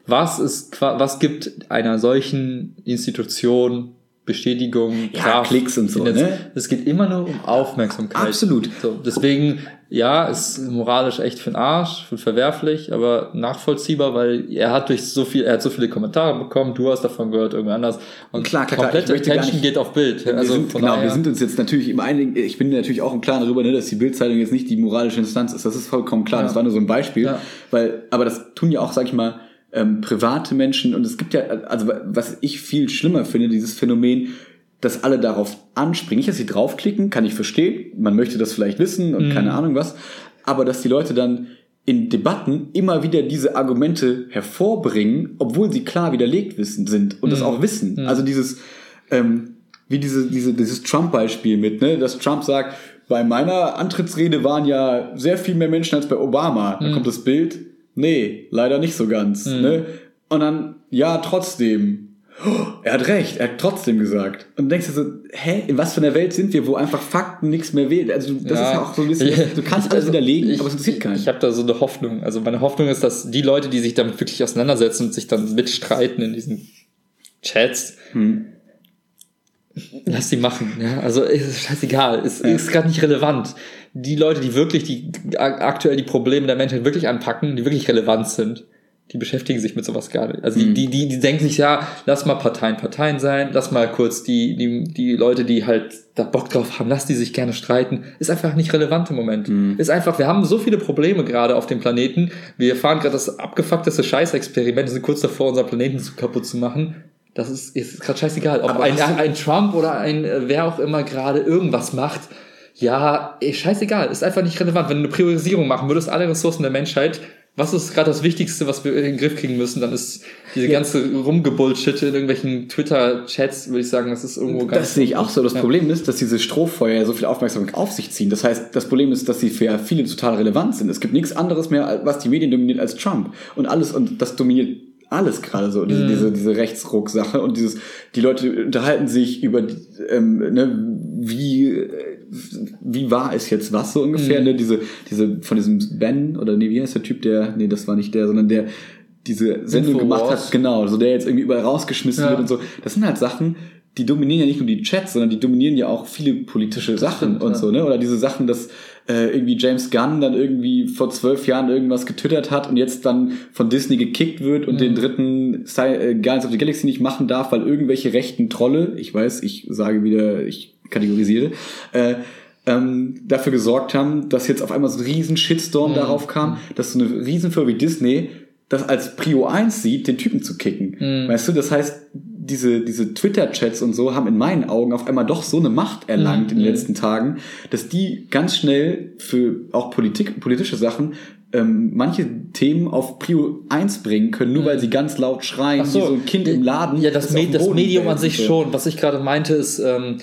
was ist, was gibt einer solchen Institution Bestätigung, ja, Kraft, Klicks und so. Ne? Es geht immer nur um Aufmerksamkeit. Absolut. So, deswegen, ja, ist moralisch echt für den Arsch, für verwerflich, aber nachvollziehbar, weil er hat durch so viel, er hat so viele Kommentare bekommen, du hast davon gehört, irgendwer anders. Und klar, klar, komplette klar. Attention geht auf Bild. Also sind, genau, daher, wir sind uns jetzt natürlich im einigen, ich bin natürlich auch im Klaren darüber, ne, dass die Bildzeitung jetzt nicht die moralische Instanz ist. Das ist vollkommen klar. Ja. Das war nur so ein Beispiel. Ja. Weil, aber das tun ja auch, sag ich mal, ähm, private Menschen und es gibt ja, also was ich viel schlimmer finde, dieses Phänomen, dass alle darauf anspringen. Nicht, dass sie draufklicken, kann ich verstehen. Man möchte das vielleicht wissen und mhm. keine Ahnung was. Aber dass die Leute dann in Debatten immer wieder diese Argumente hervorbringen, obwohl sie klar widerlegt wissen sind und mhm. das auch wissen. Mhm. Also dieses, ähm, wie diese, diese, dieses Trump-Beispiel mit, ne, dass Trump sagt, bei meiner Antrittsrede waren ja sehr viel mehr Menschen als bei Obama. Da mhm. kommt das Bild, nee, leider nicht so ganz. Mhm. Ne? Und dann, ja, trotzdem. er hat recht, er hat trotzdem gesagt. Und du denkst dir so, hä, in was für einer Welt sind wir, wo einfach Fakten nichts mehr wählen? Also das ja. ist ja auch so ein bisschen, du kannst alles also, widerlegen, ich, aber es interessiert keinen. Ich habe da so eine Hoffnung. Also meine Hoffnung ist, dass die Leute, die sich damit wirklich auseinandersetzen und sich dann mitstreiten in diesen Chats, hm. lass die machen. Ja? Also ist scheißegal, ist, ja. ist gerade nicht relevant. Die Leute, die wirklich die aktuell die Probleme der Menschheit wirklich anpacken, die wirklich relevant sind, die beschäftigen sich mit sowas gar nicht. Also die, mhm. die, die, die denken sich, ja, lass mal Parteien Parteien sein, lass mal kurz die, die, die Leute, die halt da Bock drauf haben, lass die sich gerne streiten. Ist einfach nicht relevant im Moment. Mhm. Ist einfach, wir haben so viele Probleme gerade auf dem Planeten. Wir fahren gerade das abgefuckteste Scheißexperiment, sind kurz davor, unser Planeten zu kaputt zu machen. Das ist, ist gerade scheißegal. Ob ein, ein Trump oder ein äh, wer auch immer gerade irgendwas macht, ja, ey, scheißegal, ist einfach nicht relevant. Wenn du eine Priorisierung machen würdest, alle Ressourcen der Menschheit, was ist gerade das Wichtigste, was wir in den Griff kriegen müssen, dann ist diese ganze Rumgebullshit in irgendwelchen Twitter-Chats, würde ich sagen, das ist irgendwo ganz. Das sehe ich auch so. Das ja. Problem ist, dass diese Strohfeuer so viel Aufmerksamkeit auf sich ziehen. Das heißt, das Problem ist, dass sie für viele total relevant sind. Es gibt nichts anderes mehr, was die Medien dominiert als Trump. Und alles, und das dominiert alles gerade so, diese, mm. diese, diese Rechtsruck-Sache und dieses, die Leute unterhalten sich über, ähm, ne, wie, wie war es jetzt was so ungefähr, mm. ne, diese, diese, von diesem Ben, oder nee, wie heißt der Typ, der, nee, das war nicht der, sondern der, diese Sendung Info gemacht hat, genau, so der jetzt irgendwie überall rausgeschmissen ja. wird und so. Das sind halt Sachen, die dominieren ja nicht nur die Chats, sondern die dominieren ja auch viele politische Sachen stimmt, und ja. so, ne? Oder diese Sachen, dass äh, irgendwie James Gunn dann irgendwie vor zwölf Jahren irgendwas getwittert hat und jetzt dann von Disney gekickt wird und mhm. den dritten äh, Guardians of the Galaxy nicht machen darf, weil irgendwelche rechten Trolle, ich weiß, ich sage wieder, ich kategorisiere, äh, ähm, dafür gesorgt haben, dass jetzt auf einmal so ein riesen Shitstorm mhm. darauf kam, dass so eine Riesenfirma wie Disney das als Prio 1 sieht, den Typen zu kicken. Mhm. Weißt du, das heißt, diese, diese Twitter-Chats und so haben in meinen Augen auf einmal doch so eine Macht erlangt mhm. in den mhm. letzten Tagen, dass die ganz schnell für auch Politik, politische Sachen ähm, manche Themen auf Prio 1 bringen können, nur mhm. weil sie ganz laut schreien, so. wie so ein Kind im Laden. Ja, das, Me das Medium an sich schon. Was ich gerade meinte, ist, ähm,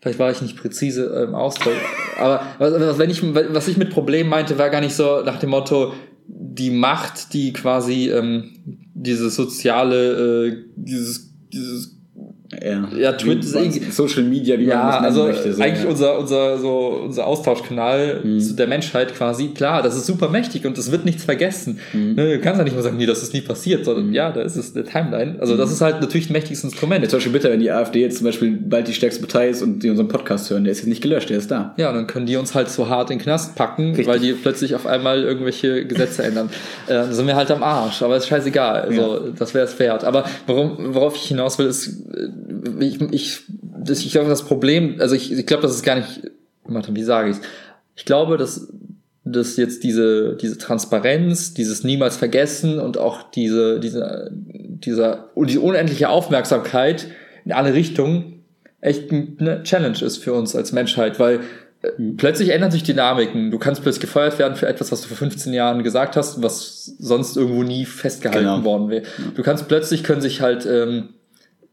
vielleicht war ich nicht präzise im ähm, Ausdruck, aber was, wenn ich, was ich mit Problem meinte, war gar nicht so nach dem Motto, die Macht, die quasi ähm, dieses soziale, äh, dieses dieses ja, ja Twitter, Social Media, wie ja, man das also möchte. So, eigentlich ja. unser, unser, so, unser Austauschkanal mhm. zu der Menschheit quasi. Klar, das ist super mächtig und es wird nichts vergessen. Mhm. Ne, du kannst ja nicht mal sagen, nee, das ist nie passiert, sondern mhm. ja, da ist es eine Timeline. Also das mhm. ist halt natürlich ein mächtiges Instrument. zum Beispiel bitter, wenn die AfD jetzt zum Beispiel bald die stärkste Partei ist und die unseren Podcast hören, der ist jetzt nicht gelöscht, der ist da. Ja, dann können die uns halt so hart in den Knast packen, Richtig. weil die plötzlich auf einmal irgendwelche Gesetze ändern. Äh, dann sind wir halt am Arsch, aber ist scheißegal. Also, ja. das wäre es wert. Aber worum, worauf ich hinaus will, ist, äh, ich, ich, das, ich glaube, das Problem, also ich, ich glaube, das ist gar nicht, warte, wie sage ich Ich glaube, dass, dass jetzt diese, diese Transparenz, dieses niemals vergessen und auch diese, diese, dieser, diese unendliche Aufmerksamkeit in alle Richtungen echt eine Challenge ist für uns als Menschheit, weil äh, plötzlich ändern sich Dynamiken. Du kannst plötzlich gefeuert werden für etwas, was du vor 15 Jahren gesagt hast, was sonst irgendwo nie festgehalten genau. worden wäre. Du kannst plötzlich können sich halt ähm,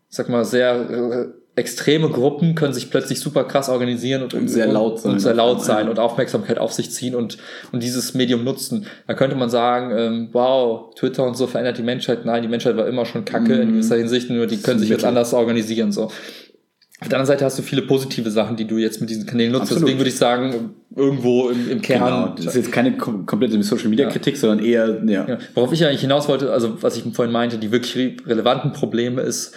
sag mal, sehr äh, extreme Gruppen können sich plötzlich super krass organisieren und, und sehr laut sein, und sehr laut sein und Aufmerksamkeit auf sich ziehen und, und dieses Medium nutzen. Da könnte man sagen, ähm, wow, Twitter und so verändert die Menschheit. Nein, die Menschheit war immer schon kacke mhm. in gewisser Hinsicht, nur die können sich jetzt anders organisieren, so. Auf der anderen Seite hast du viele positive Sachen, die du jetzt mit diesen Kanälen nutzt. Absolut. Deswegen würde ich sagen, irgendwo im, im Kern. Genau, das ist jetzt keine kom komplette Social Media Kritik, ja. sondern eher, ja. ja. Worauf ich eigentlich hinaus wollte, also was ich vorhin meinte, die wirklich relevanten Probleme ist,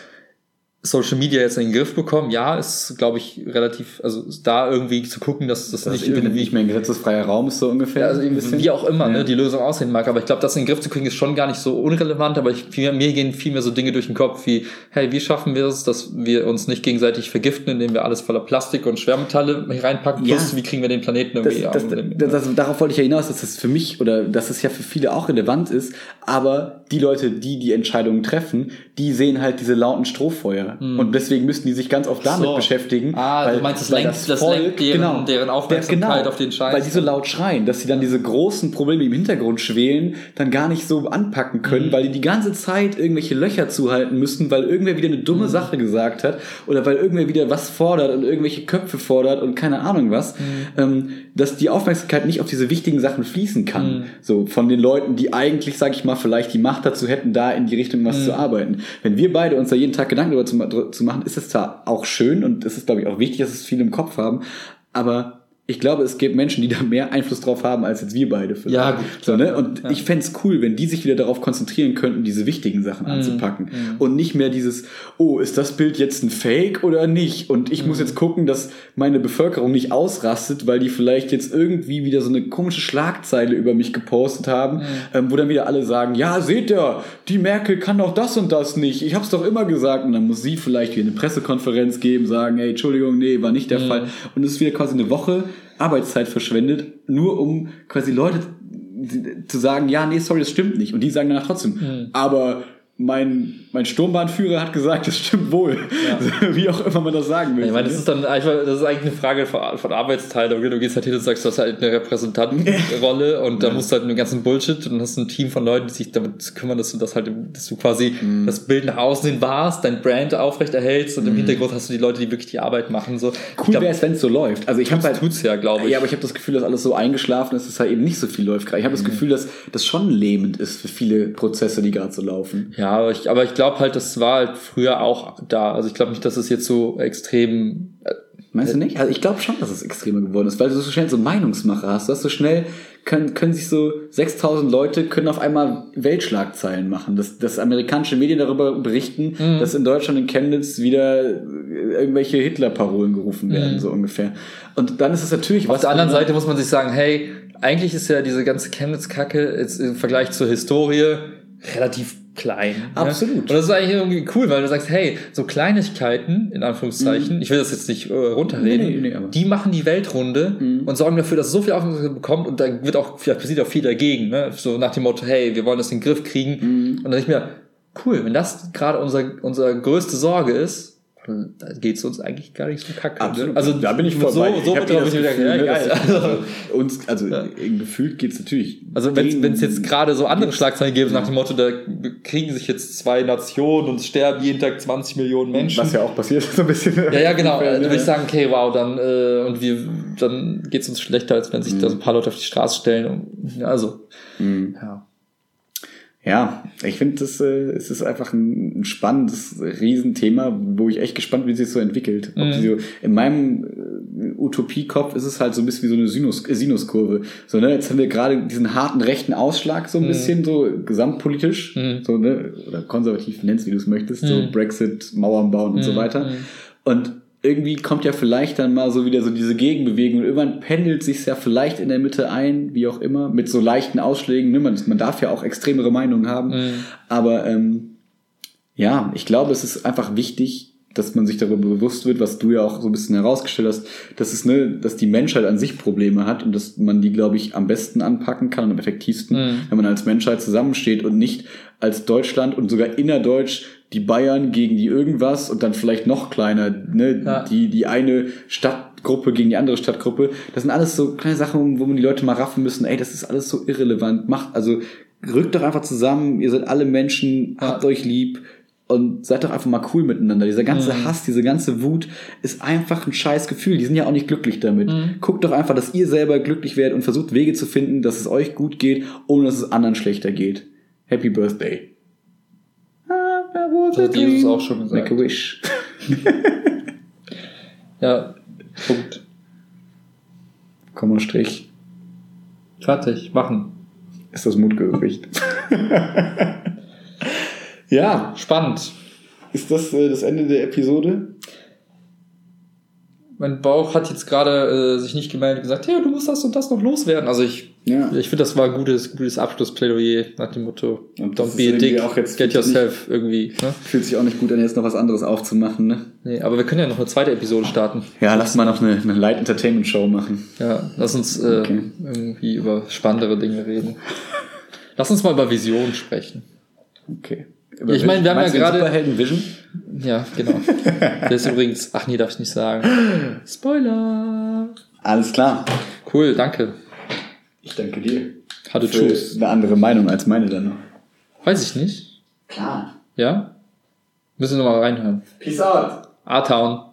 Social Media jetzt in den Griff bekommen. Ja, ist, glaube ich, relativ, also da irgendwie zu gucken, dass das, das nicht irgendwie nicht mehr ein gesetzesfreier Raum ist, so ungefähr. Also wie auch immer, ne, ja. ne, die Lösung aussehen mag. Aber ich glaube, das in den Griff zu kriegen, ist schon gar nicht so unrelevant. Aber ich, mir, gehen viel mehr so Dinge durch den Kopf wie, hey, wie schaffen wir es, dass wir uns nicht gegenseitig vergiften, indem wir alles voller Plastik und Schwermetalle reinpacken? Plus, ja. wie kriegen wir den Planeten irgendwie das, das, das, das, Darauf wollte ich ja hinaus, dass das für mich oder dass es ja für viele auch relevant ist. Aber die Leute, die die Entscheidungen treffen, die sehen halt diese lauten Strohfeuer. Hm. Und deswegen müssten die sich ganz oft damit so. beschäftigen. Ah, weil, du meinst, das lenkt, das, das Volk, lenkt deren, genau, deren Aufmerksamkeit genau, auf den Scheiß. Weil die so laut schreien, dass sie dann diese großen Probleme im Hintergrund schwelen, dann gar nicht so anpacken können, mhm. weil die die ganze Zeit irgendwelche Löcher zuhalten müssen, weil irgendwer wieder eine dumme mhm. Sache gesagt hat oder weil irgendwer wieder was fordert und irgendwelche Köpfe fordert und keine Ahnung was, mhm. ähm, dass die Aufmerksamkeit nicht auf diese wichtigen Sachen fließen kann. Mhm. So von den Leuten, die eigentlich, sag ich mal, vielleicht die Macht dazu hätten, da in die Richtung was mhm. zu arbeiten. Wenn wir beide uns da jeden Tag Gedanken darüber zu, zu machen, ist es zwar auch schön und es ist, glaube ich, auch wichtig, dass es viele im Kopf haben, aber ich glaube, es gibt Menschen, die da mehr Einfluss drauf haben, als jetzt wir beide. Vielleicht. Ja, gut. So, ne? Und ja. ich fände cool, wenn die sich wieder darauf konzentrieren könnten, diese wichtigen Sachen mhm. anzupacken. Mhm. Und nicht mehr dieses, oh, ist das Bild jetzt ein Fake oder nicht? Und ich mhm. muss jetzt gucken, dass meine Bevölkerung nicht ausrastet, weil die vielleicht jetzt irgendwie wieder so eine komische Schlagzeile über mich gepostet haben, mhm. ähm, wo dann wieder alle sagen, ja, seht ihr, die Merkel kann doch das und das nicht. Ich hab's doch immer gesagt. Und dann muss sie vielleicht wieder eine Pressekonferenz geben, sagen, hey, Entschuldigung, nee, war nicht der mhm. Fall. Und es ist wieder quasi eine Woche, Arbeitszeit verschwendet, nur um quasi Leute zu sagen, ja, nee, sorry, das stimmt nicht. Und die sagen danach trotzdem, mhm. aber mein, mein Sturmbahnführer hat gesagt, das stimmt wohl. Ja. Wie auch immer man das sagen will. Ich meine, das ist dann einfach, das ist eigentlich eine Frage von, von Arbeitsteilung. Du gehst halt hin und sagst, du hast halt eine Repräsentantenrolle und da musst du halt einen ganzen Bullshit und hast ein Team von Leuten, die sich damit kümmern, dass du das halt, dass du quasi mhm. das Bild nach außen hin warst, dein Brand aufrecht erhältst und im mhm. Hintergrund hast du die Leute, die wirklich die Arbeit machen. So. Cool wäre es, wenn es so läuft. Also ich habe halt, tut's ja, glaube ich. Ja, aber ich habe das Gefühl, dass alles so eingeschlafen ist, dass halt eben nicht so viel läuft. Ich habe das mhm. Gefühl, dass das schon lähmend ist für viele Prozesse, die gerade so laufen. Ja, aber ich, aber ich glaube halt, das war halt früher auch da. Also ich glaube nicht, dass es jetzt so extrem. Äh, Meinst du nicht? Also ich glaube schon, dass es extremer geworden ist, weil du so schnell so Meinungsmacher hast. Du hast so schnell, können, können sich so 6000 Leute können auf einmal Weltschlagzeilen machen. Dass, dass amerikanische Medien darüber berichten, mhm. dass in Deutschland in Chemnitz wieder irgendwelche Hitler-Parolen gerufen werden, mhm. so ungefähr. Und dann ist es natürlich Auf was. Auf der anderen Seite muss man sich sagen, hey, eigentlich ist ja diese ganze Chemnitz-Kacke jetzt im Vergleich zur Historie relativ klein. Ne? Absolut. Und das ist eigentlich irgendwie cool, weil du sagst, hey, so Kleinigkeiten, in Anführungszeichen, mhm. ich will das jetzt nicht äh, runterreden, nee, nee, nee, die machen die Weltrunde mhm. und sorgen dafür, dass es so viel Aufmerksamkeit bekommt und da wird auch, vielleicht passiert auch viel dagegen, ne? So nach dem Motto, hey, wir wollen das in den Griff kriegen. Mhm. Und dann ich mir, cool, wenn das gerade unser, unsere größte Sorge ist, da geht es uns eigentlich gar nicht so kacke. Ne? Absolut. Also da bin ich voll so, so ich ich wieder, ja, geil. Also, uns, also ja. gefühlt geht's natürlich. Also wenn es jetzt gerade so andere Schlagzeilen gäbe, nach dem Motto, da kriegen sich jetzt zwei Nationen und sterben jeden Tag 20 Millionen Menschen. Was ja auch passiert, so ein bisschen. Ja, ja, genau. Dann würde ich sagen, okay, wow, dann äh, und wir, dann geht's uns schlechter, als wenn sich mhm. da so ein paar Leute auf die Straße stellen. Und, also, mhm. ja. Ja, ich finde, das äh, es ist einfach ein, ein spannendes Riesenthema, wo ich echt gespannt bin, wie sich so entwickelt. Mhm. So, in meinem äh, Utopiekopf ist es halt so ein bisschen wie so eine Sinus, äh, Sinuskurve. So, ne, jetzt haben wir gerade diesen harten rechten Ausschlag so ein mhm. bisschen, so gesamtpolitisch, mhm. so, ne, oder konservativ nennst, wie du es möchtest, so mhm. Brexit, Mauern bauen und so mhm. weiter. Mhm. Und irgendwie kommt ja vielleicht dann mal so wieder so diese Gegenbewegung und irgendwann pendelt sich ja vielleicht in der Mitte ein, wie auch immer, mit so leichten Ausschlägen. Ne? Man, man darf ja auch extremere Meinungen haben, mhm. aber ähm, ja, ich glaube, es ist einfach wichtig, dass man sich darüber bewusst wird, was du ja auch so ein bisschen herausgestellt hast, dass es ne, dass die Menschheit an sich Probleme hat und dass man die, glaube ich, am besten anpacken kann und am effektivsten, mhm. wenn man als Menschheit zusammensteht und nicht als Deutschland und sogar innerdeutsch die Bayern gegen die irgendwas und dann vielleicht noch kleiner, ne, ja. die, die eine Stadtgruppe gegen die andere Stadtgruppe. Das sind alles so kleine Sachen, wo man die Leute mal raffen müssen, ey, das ist alles so irrelevant. Macht, also rückt doch einfach zusammen, ihr seid alle Menschen, ja. habt euch lieb und seid doch einfach mal cool miteinander. Dieser ganze mhm. Hass, diese ganze Wut ist einfach ein scheiß Gefühl. Die sind ja auch nicht glücklich damit. Mhm. Guckt doch einfach, dass ihr selber glücklich werdet und versucht Wege zu finden, dass es euch gut geht, ohne dass es anderen schlechter geht. Happy Birthday. Das hat Jesus auch schon gesagt. Make a wish. Ja, Punkt. Komma Strich. Fertig, machen. Ist das Mundgericht. ja, Spannend. ist das äh, das Ende der Episode? Mein Bauch hat jetzt gerade äh, sich nicht gemeldet und gesagt, ja, du musst das und das noch loswerden. Also ich, Ja. ich finde, das war ein gutes, gutes Abschlussplädoyer nach dem Motto, Und das don't be a dick, auch jetzt get yourself irgendwie. Ne? Fühlt sich auch nicht gut an, jetzt noch was anderes aufzumachen, ne? Nee, aber wir können ja noch eine zweite Episode starten. Ja, lass mal noch eine, eine Light Entertainment Show machen. Ja, lass uns äh, Okay. irgendwie über spannendere Dinge reden. Lass uns mal über Vision sprechen. Okay. Ich meine, wir haben ja gerade- Superhelden Vision? Ja, genau. Der ist übrigens, ach nee, darf ich nicht sagen. Spoiler. Alles klar. Cool, danke. Ich danke dir. Hatte Tschüss. eine andere Meinung als meine dann noch. Weiß ich nicht. Klar. Ja? Müssen wir noch mal reinhören. Peace out. A-Town.